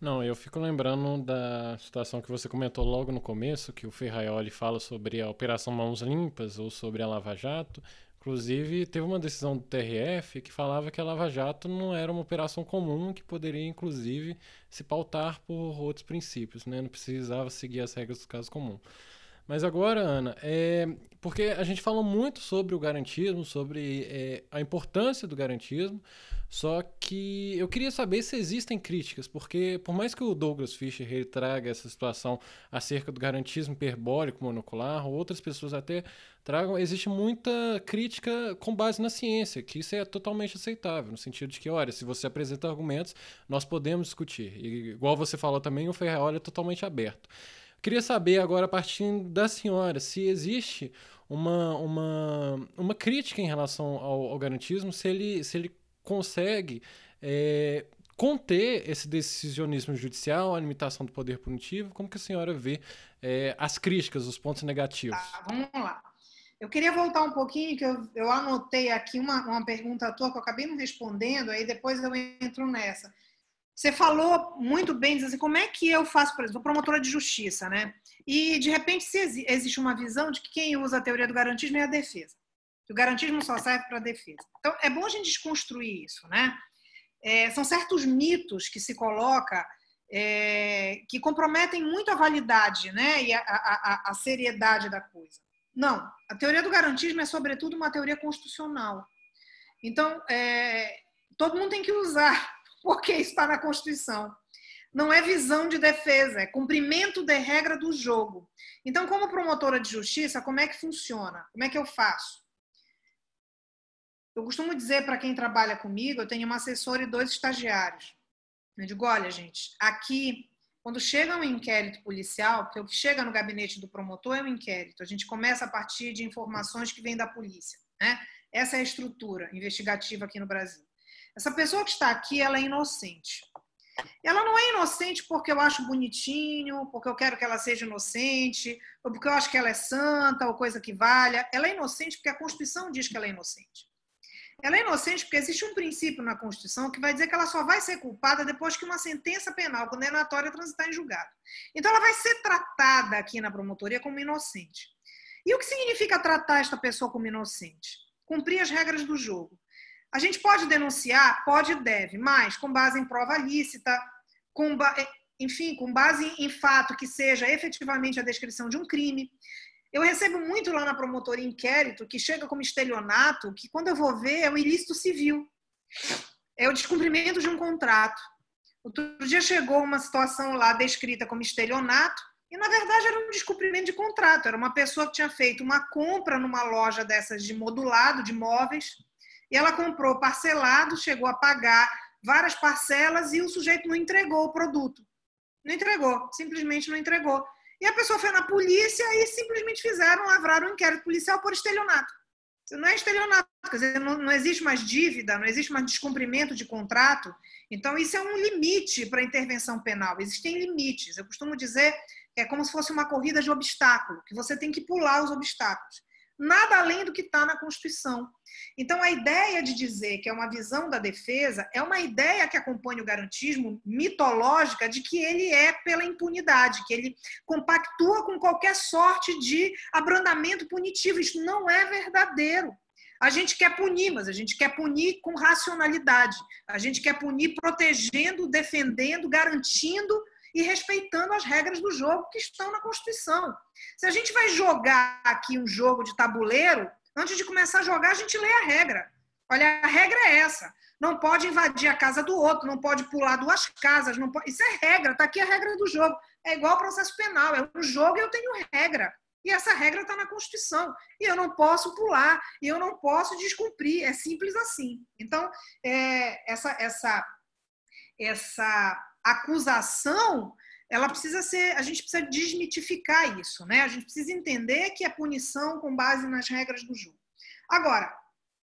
Não, eu fico lembrando da situação que você comentou logo no começo, que o Ferraioli fala sobre a Operação Mãos Limpas ou sobre a Lava Jato. Inclusive, teve uma decisão do TRF que falava que a Lava Jato não era uma operação comum, que poderia, inclusive, se pautar por outros princípios, né? não precisava seguir as regras do caso comum. Mas agora, Ana, é, porque a gente fala muito sobre o garantismo, sobre é, a importância do garantismo, só que eu queria saber se existem críticas, porque por mais que o Douglas Fischer ele traga essa situação acerca do garantismo hiperbólico monocular, outras pessoas até tragam, existe muita crítica com base na ciência, que isso é totalmente aceitável, no sentido de que, olha, se você apresenta argumentos, nós podemos discutir. E, igual você falou também, o Ferreira é totalmente aberto. Queria saber agora, a partir da senhora, se existe uma, uma, uma crítica em relação ao, ao garantismo, se ele, se ele consegue é, conter esse decisionismo judicial, a limitação do poder punitivo, como que a senhora vê é, as críticas, os pontos negativos? Tá, vamos lá. Eu queria voltar um pouquinho, que eu, eu anotei aqui uma, uma pergunta tua que eu acabei não respondendo, aí depois eu entro nessa. Você falou muito bem, assim, como é que eu faço, por exemplo, promotora de justiça, né? E, de repente, existe uma visão de que quem usa a teoria do garantismo é a defesa. O garantismo só serve para a defesa. Então, é bom a gente desconstruir isso, né? É, são certos mitos que se coloca é, que comprometem muito a validade né, e a, a, a seriedade da coisa. Não, a teoria do garantismo é, sobretudo, uma teoria constitucional. Então, é, todo mundo tem que usar porque está na Constituição. Não é visão de defesa, é cumprimento de regra do jogo. Então, como promotora de justiça, como é que funciona? Como é que eu faço? Eu costumo dizer para quem trabalha comigo, eu tenho uma assessora e dois estagiários. Eu digo, olha, gente, aqui Quando chega um inquérito policial, porque o que chega no gabinete do promotor é um inquérito, a gente começa a partir de informações que vêm da polícia. Né? Essa é a estrutura investigativa aqui no Brasil. Essa pessoa que está aqui, ela é inocente. Ela não é inocente porque eu acho bonitinho, porque eu quero que ela seja inocente, ou porque eu acho que ela é santa, ou coisa que valha. Ela é inocente porque a Constituição diz que ela é inocente. Ela é inocente porque existe um princípio na Constituição que vai dizer que ela só vai ser culpada depois que uma sentença penal condenatória transitar em julgado. Então, ela vai ser tratada aqui na promotoria como inocente. E o que significa tratar esta pessoa como inocente? Cumprir as regras do jogo. A gente pode denunciar? Pode e deve, mas com base em prova lícita, com enfim, com base em fato que seja efetivamente a descrição de um crime. Eu recebo muito lá na promotoria inquérito que chega como estelionato, que quando eu vou ver é o ilícito civil. É o descumprimento de um contrato. Outro dia chegou uma situação lá descrita como estelionato, e na verdade era um descumprimento de contrato. Era uma pessoa que tinha feito uma compra numa loja dessas de modulado, de móveis, e ela comprou parcelado, chegou a pagar várias parcelas e o sujeito não entregou o produto. Não entregou, simplesmente não entregou. E a pessoa foi na polícia e simplesmente fizeram, lavraram um inquérito policial por estelionato. Não é estelionato, quer dizer, não, não existe mais dívida, não existe mais descumprimento de contrato. Então, isso é um limite para a intervenção penal. Existem limites. Eu costumo dizer que é como se fosse uma corrida de obstáculo, que você tem que pular os obstáculos nada além do que está na Constituição. Então, a ideia de dizer que é uma visão da defesa é uma ideia que acompanha o garantismo mitológica de que ele é pela impunidade, que ele compactua com qualquer sorte de abrandamento punitivo. Isso não é verdadeiro. A gente quer punir, mas a gente quer punir com racionalidade. A gente quer punir protegendo, defendendo, garantindo e respeitando as regras do jogo que estão na Constituição. Se a gente vai jogar aqui um jogo de tabuleiro, antes de começar a jogar, a gente lê a regra. Olha, a regra é essa. Não pode invadir a casa do outro, não pode pular duas casas, pode... isso é regra, está aqui a regra do jogo. É igual ao processo penal, é um jogo e eu tenho regra. E essa regra está na Constituição. E eu não posso pular, e eu não posso descumprir. É simples assim. Então, é, essa, essa, essa acusação, ela precisa ser, a gente precisa desmitificar isso, né? A gente precisa entender que é punição com base nas regras do jogo. Agora,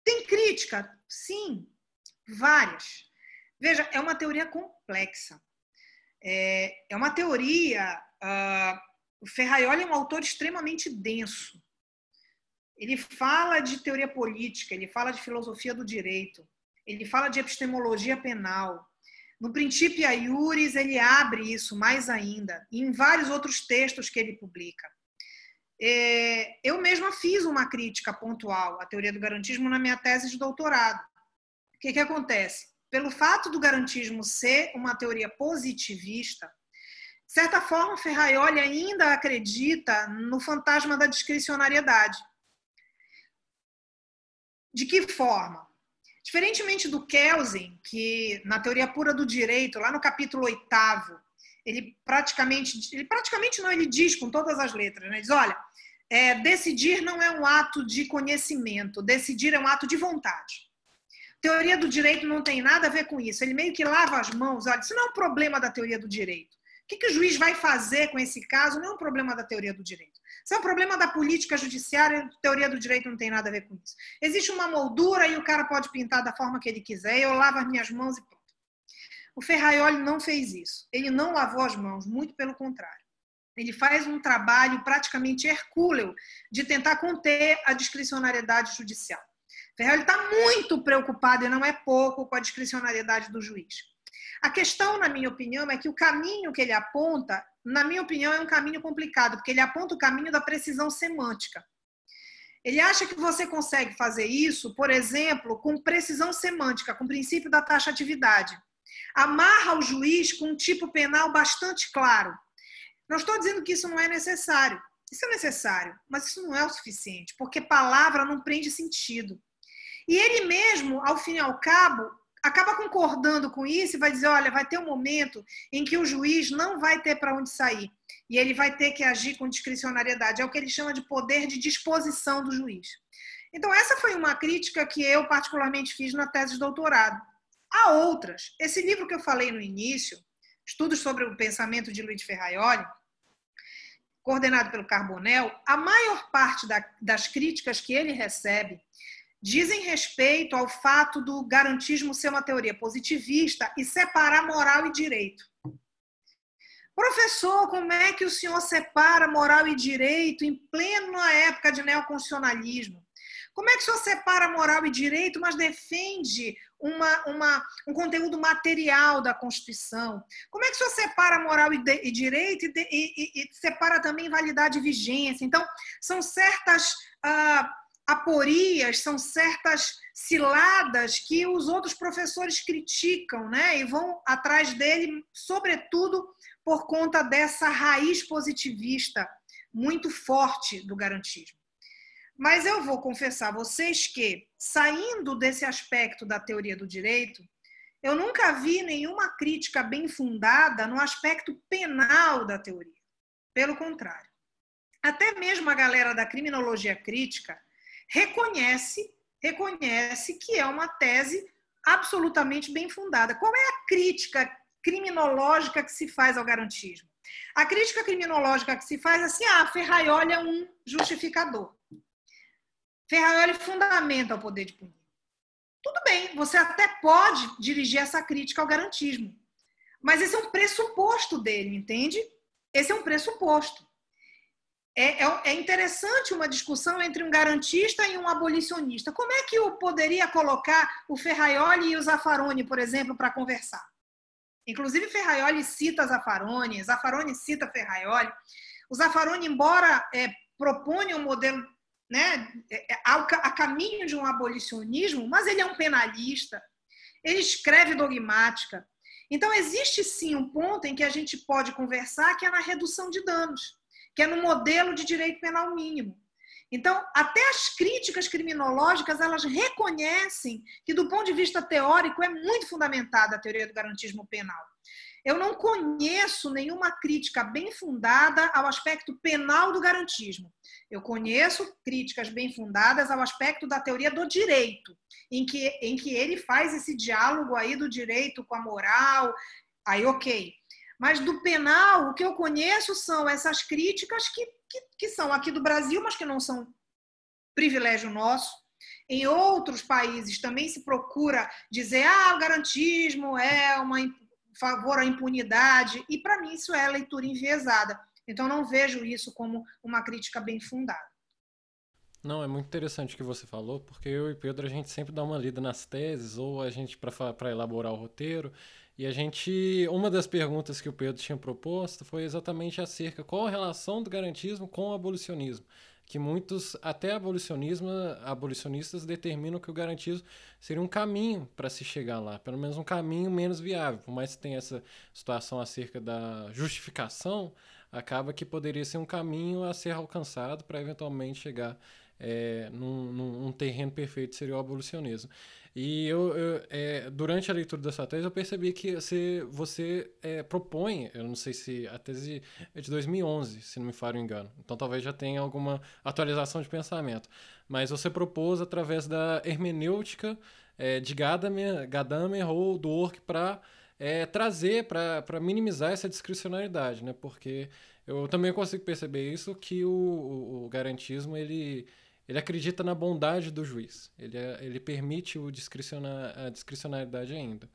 tem crítica? Sim, várias. Veja, é uma teoria complexa. É, é uma teoria. Uh, o Ferraioli é um autor extremamente denso. Ele fala de teoria política, ele fala de filosofia do direito, ele fala de epistemologia penal, no Principia Iuris, ele abre isso mais ainda, em vários outros textos que ele publica. É, eu mesma fiz uma crítica pontual à teoria do garantismo na minha tese de doutorado. O que, que acontece? Pelo fato do garantismo ser uma teoria positivista, de certa forma, Ferraioli ainda acredita no fantasma da discricionariedade. De que forma? Diferentemente do Kelsen, que na teoria pura do direito, lá no capítulo oitavo, ele praticamente, ele praticamente não, ele diz com todas as letras, né? diz, olha, é, decidir não é um ato de conhecimento, decidir é um ato de vontade. Teoria do direito não tem nada a ver com isso. Ele meio que lava as mãos, olha, isso não é um problema da teoria do direito. O que, que o juiz vai fazer com esse caso não é um problema da teoria do direito. Isso é um problema da política judiciária, teoria do direito não tem nada a ver com isso. Existe uma moldura e o cara pode pintar da forma que ele quiser, eu lavo as minhas mãos e pronto. O Ferraioli não fez isso. Ele não lavou as mãos, muito pelo contrário. Ele faz um trabalho praticamente hercúleo de tentar conter a discricionariedade judicial. Ferraioli está muito preocupado, e não é pouco, com a discricionariedade do juiz. A questão, na minha opinião, é que o caminho que ele aponta na minha opinião, é um caminho complicado, porque ele aponta o caminho da precisão semântica. Ele acha que você consegue fazer isso, por exemplo, com precisão semântica, com o princípio da taxatividade. Amarra o juiz com um tipo penal bastante claro. Não estou dizendo que isso não é necessário. Isso é necessário, mas isso não é o suficiente, porque palavra não prende sentido. E ele mesmo, ao fim e ao cabo, acaba concordando com isso e vai dizer: olha, vai ter um momento em que o juiz não vai ter para onde sair e ele vai ter que agir com discricionariedade. É o que ele chama de poder de disposição do juiz. Então, essa foi uma crítica que eu particularmente fiz na tese de doutorado. Há outras. Esse livro que eu falei no início, Estudos sobre o Pensamento de Luiz Ferraioli, coordenado pelo Carbonel, a maior parte da, das críticas que ele recebe dizem respeito ao fato do garantismo ser uma teoria positivista e separar moral e direito. Professor, como é que o senhor separa moral e direito em plena época de neoconstitucionalismo? Como é que o senhor separa moral e direito, mas defende uma, uma, um conteúdo material da Constituição? Como é que o senhor separa moral e, de, e direito e, e, e, separa também validade e vigência? Então, são certas ah, aporias, são certas ciladas que os outros professores criticam né? e vão atrás dele, sobretudo por conta dessa raiz positivista muito forte do garantismo. Mas eu vou confessar a vocês que, saindo desse aspecto da teoria do direito, eu nunca vi nenhuma crítica bem fundada no aspecto penal da teoria. Pelo contrário. Até mesmo a galera da criminologia crítica reconhece, reconhece que é uma tese absolutamente bem fundada. Qual é a crítica criminológica que se faz ao garantismo? A crítica criminológica que se faz é assim: ah, Ferraioli é um justificador. Ferraioli fundamenta o poder de punir. Tudo bem, você até pode dirigir essa crítica ao garantismo, mas esse é um pressuposto dele, entende? Esse é um pressuposto. É, é, é, interessante uma discussão entre um garantista e um abolicionista. Como é que eu poderia colocar o Ferraioli e o Zaffaroni, por exemplo, para conversar? Inclusive, Ferraioli cita Zaffaroni, Zaffaroni cita Ferraioli. O Zaffaroni, embora é, proponha um modelo né, é, é, a caminho de um abolicionismo, mas ele é um penalista, ele escreve dogmática. Então, existe sim um ponto em que a gente pode conversar, que é na redução de danos, que é no modelo de direito penal mínimo. Então, até as críticas criminológicas, elas reconhecem que, do ponto de vista teórico, é muito fundamentada a teoria do garantismo penal. Eu não conheço nenhuma crítica bem fundada ao aspecto penal do garantismo. Eu conheço críticas bem fundadas ao aspecto da teoria do direito, em que, em que ele faz esse diálogo aí do direito com a moral, aí ok. Mas do penal, o que eu conheço são essas críticas que, que, que são aqui do Brasil, mas que não são privilégio nosso. Em outros países também se procura dizer ah, o garantismo é uma favor à impunidade, e para mim isso é leitura enviesada. Então não vejo isso como uma crítica bem fundada. Não, é muito interessante o que você falou, porque eu e Pedro a gente sempre dá uma lida nas teses ou a gente para elaborar o roteiro, e a gente uma das perguntas que o Pedro tinha proposto foi exatamente acerca qual a relação do garantismo com o abolicionismo que muitos, até abolicionismo, abolicionistas determinam que o garantismo seria um caminho para se chegar lá, pelo menos um caminho menos viável. Por mais que tenha essa situação acerca da justificação, acaba que poderia ser um caminho a ser alcançado para eventualmente chegar é, num, num, terreno perfeito seria o abolicionismo. E eu, eu é, durante a leitura dessa tese eu percebi que você, você é, propõe, eu não sei se a tese é de 2011, se não me falho engano, então talvez já tenha alguma atualização de pensamento, mas você propôs através da hermenêutica é, de Gadamer, Gadamer ou do Ork para é, trazer, para minimizar essa discricionalidade, né? porque eu também consigo perceber isso, que o, o, o garantismo ele ele acredita na bondade do juiz. Ele, é, ele permite o discricionar, a discricionalidade ainda.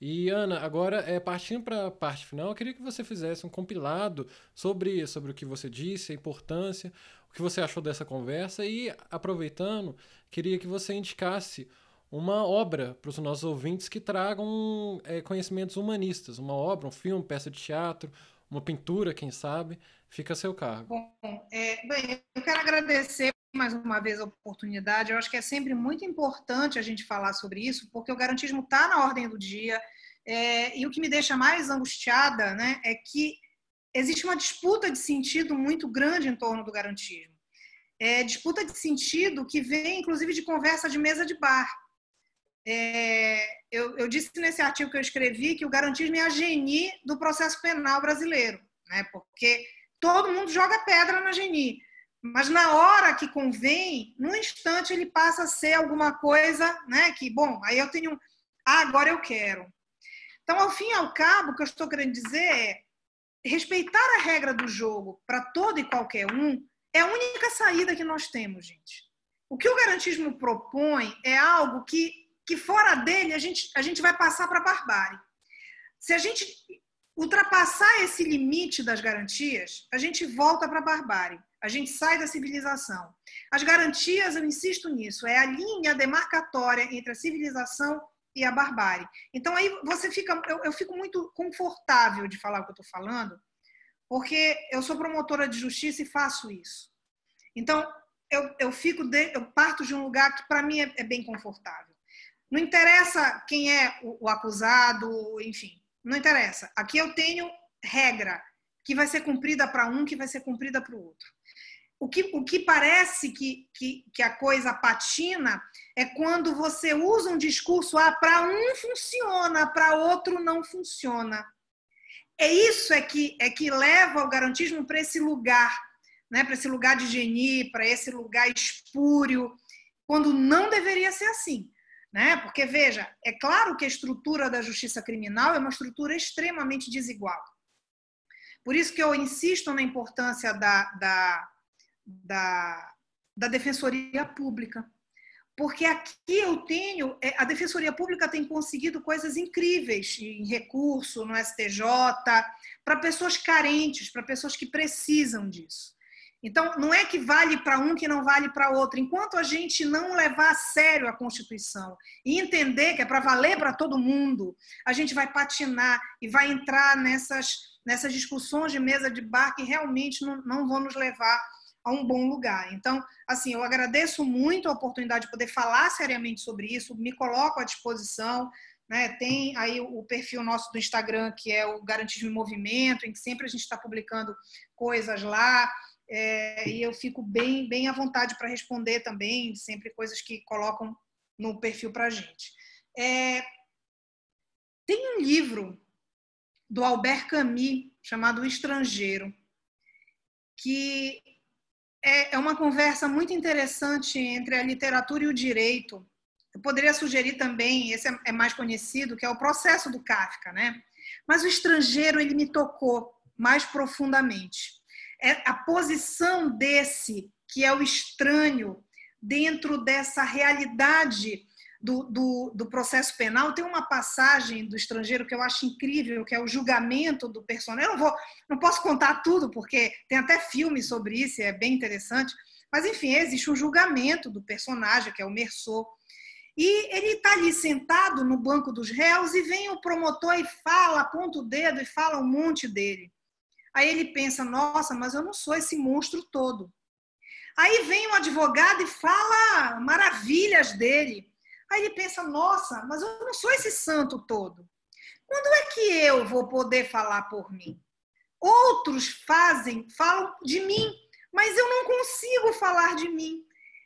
E Ana, agora é, partindo para a parte final, eu queria que você fizesse um compilado sobre, sobre o que você disse, a importância, o que você achou dessa conversa e, aproveitando, queria que você indicasse uma obra para os nossos ouvintes que tragam é, conhecimentos humanistas, uma obra, um filme, peça de teatro, uma pintura, quem sabe, fica a seu cargo. Bom, é, bem, eu quero agradecer mais uma vez a oportunidade. Eu acho que é sempre muito importante a gente falar sobre isso, porque o garantismo está na ordem do dia. É, e o que me deixa mais angustiada né, é que existe uma disputa de sentido muito grande em torno do garantismo. É, disputa de sentido que vem, inclusive, de conversa de mesa de bar. É, eu, eu, disse nesse artigo que eu escrevi que o garantismo é a geni do processo penal brasileiro, né, porque todo mundo joga pedra na geni. Mas na hora que convém, no instante ele passa a ser alguma coisa, né? Que, bom, aí eu tenho. Ah, agora eu quero. Então, ao fim e ao cabo, o que eu estou querendo dizer é respeitar a regra do jogo para todo e qualquer um é a única saída que nós temos, gente. O que o garantismo propõe é algo que, que fora dele, a gente, a gente vai passar para a barbárie. Se a gente ultrapassar esse limite das garantias, a gente volta para a barbárie, a gente sai da civilização. As garantias, eu insisto nisso, é a linha demarcatória entre a civilização e a barbárie. Então aí você fica, eu, eu fico muito confortável de falar o que eu estou falando, porque eu sou promotora de justiça e faço isso. Então eu, eu fico, de, eu parto de um lugar que para mim é, é, bem confortável. Não interessa quem é o, o acusado, enfim, não interessa. Aqui eu tenho regra que vai ser cumprida para um, que vai ser cumprida para o outro. O que, o que parece que, que, que a coisa patina é quando você usa um discurso, ah, para um funciona, para outro não funciona. É isso é que, é que leva o garantismo para esse lugar, né, para esse lugar de geni, para esse lugar espúrio, quando não deveria ser assim. Né? Porque, veja, é claro que a estrutura da justiça criminal é uma estrutura extremamente desigual. Por isso que eu insisto na importância da, da, da, da Defensoria Pública. Porque aqui eu tenho, é, a Defensoria Pública tem conseguido coisas incríveis em recurso no STJ, para pessoas carentes, para pessoas que precisam disso. Então, não é que vale para um que não vale para outro. Enquanto a gente não levar a sério a Constituição e entender que é para valer para todo mundo, a gente vai patinar e vai entrar nessas, nessas discussões de mesa de bar que realmente não, não vão nos levar a um bom lugar. Então, assim, eu agradeço muito a oportunidade de poder falar seriamente sobre isso, me coloco à disposição. Né? Tem aí o perfil nosso do Instagram, que é o Garantismo em Movimento, em que sempre a gente está publicando coisas lá é, e eu fico bem, bem à vontade para responder também, sempre coisas que colocam no perfil para a gente. É, tem um livro do Albert Camus chamado O Estrangeiro, que é, é uma conversa muito interessante entre a literatura e o direito. Eu poderia sugerir também, esse é, é mais conhecido, que é o processo do Kafka, né? Mas o estrangeiro ele me tocou mais profundamente é a posição desse, que é o estranho, dentro dessa realidade do, do, do, processo penal. Tem uma passagem do estrangeiro que eu acho incrível, que é o julgamento do personagem. Eu não, vou, não posso contar tudo, porque tem até filme sobre isso, é bem interessante. Mas, enfim, existe um julgamento do personagem, que é o Merceau. E ele está ali sentado no banco dos réus e vem o promotor e fala, aponta o dedo e fala um monte dele. Aí ele pensa: nossa, mas eu não sou esse monstro todo. Aí vem um advogado e fala maravilhas dele. Aí ele pensa: nossa, mas eu não sou esse santo todo. Quando é que eu vou poder falar por mim? Outros fazem, falam de mim, mas eu não consigo falar de mim.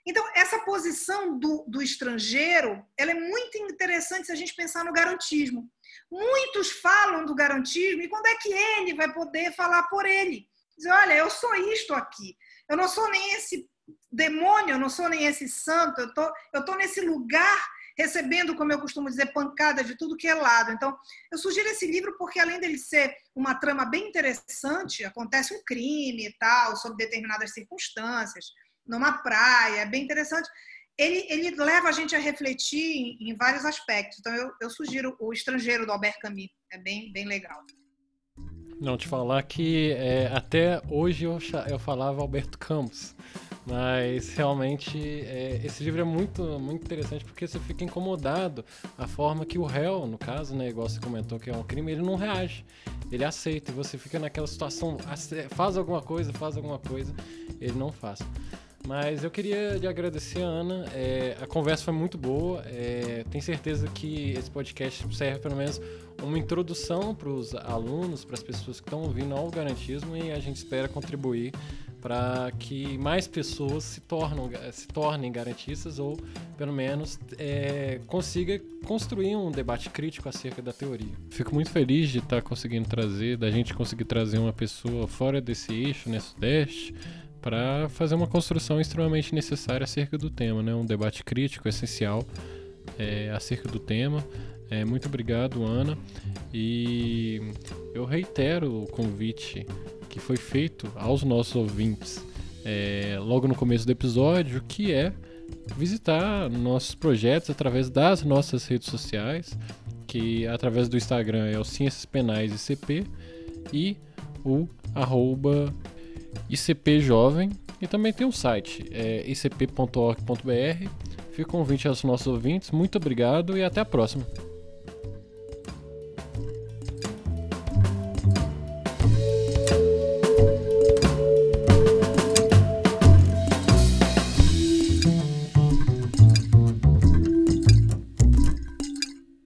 Então, essa posição do, do estrangeiro, ela é muito interessante se a gente pensar no garantismo. Muitos falam do garantismo e quando é que ele vai poder falar por ele? Dizer, olha, eu sou isto aqui. Eu não sou nem esse demônio, eu não sou nem esse santo. Eu tô, eu tô nesse lugar recebendo, como eu costumo dizer, pancada de tudo que é lado. Então, eu sugiro esse livro porque além dele ser uma trama bem interessante, acontece um crime e tal, sob determinadas circunstâncias, numa praia, é bem interessante ele, ele leva a gente a refletir em, em vários aspectos. Então, eu, eu, sugiro o Estrangeiro do Albert Camus. É bem, bem legal. Não, te falar que é, até hoje eu, eu falava Alberto Campos. Mas realmente é, esse livro é muito, muito interessante porque você fica incomodado a forma que o réu, no caso, né, igual você comentou que é um crime, ele não reage. Ele aceita e você fica naquela situação, faz alguma coisa, faz alguma coisa, ele não faz. Mas eu queria lhe agradecer, Ana. É, a conversa foi muito boa. É, tenho certeza que esse podcast serve pelo menos uma introdução para os alunos, para as pessoas que estão ouvindo ao garantismo e a gente espera contribuir para que mais pessoas se, tornam, se tornem garantistas ou, pelo menos, é, consiga construir um debate crítico acerca da teoria. Fico muito feliz de estar tá conseguindo trazer, da gente conseguir trazer uma pessoa fora desse eixo, né, Sudeste, para fazer uma construção extremamente necessária acerca do tema, né? Um debate crítico, essencial é, acerca do tema. É, muito obrigado, Ana. E eu reitero o convite que foi feito aos nossos ouvintes é, logo no começo do episódio, que é visitar nossos projetos através das nossas redes sociais, que através do Instagram é o Ciências Penais ICP e o arroba ICP Jovem. E também tem um site, é icp.org.br. Fica o convite aos nossos ouvintes. Muito obrigado e até a próxima.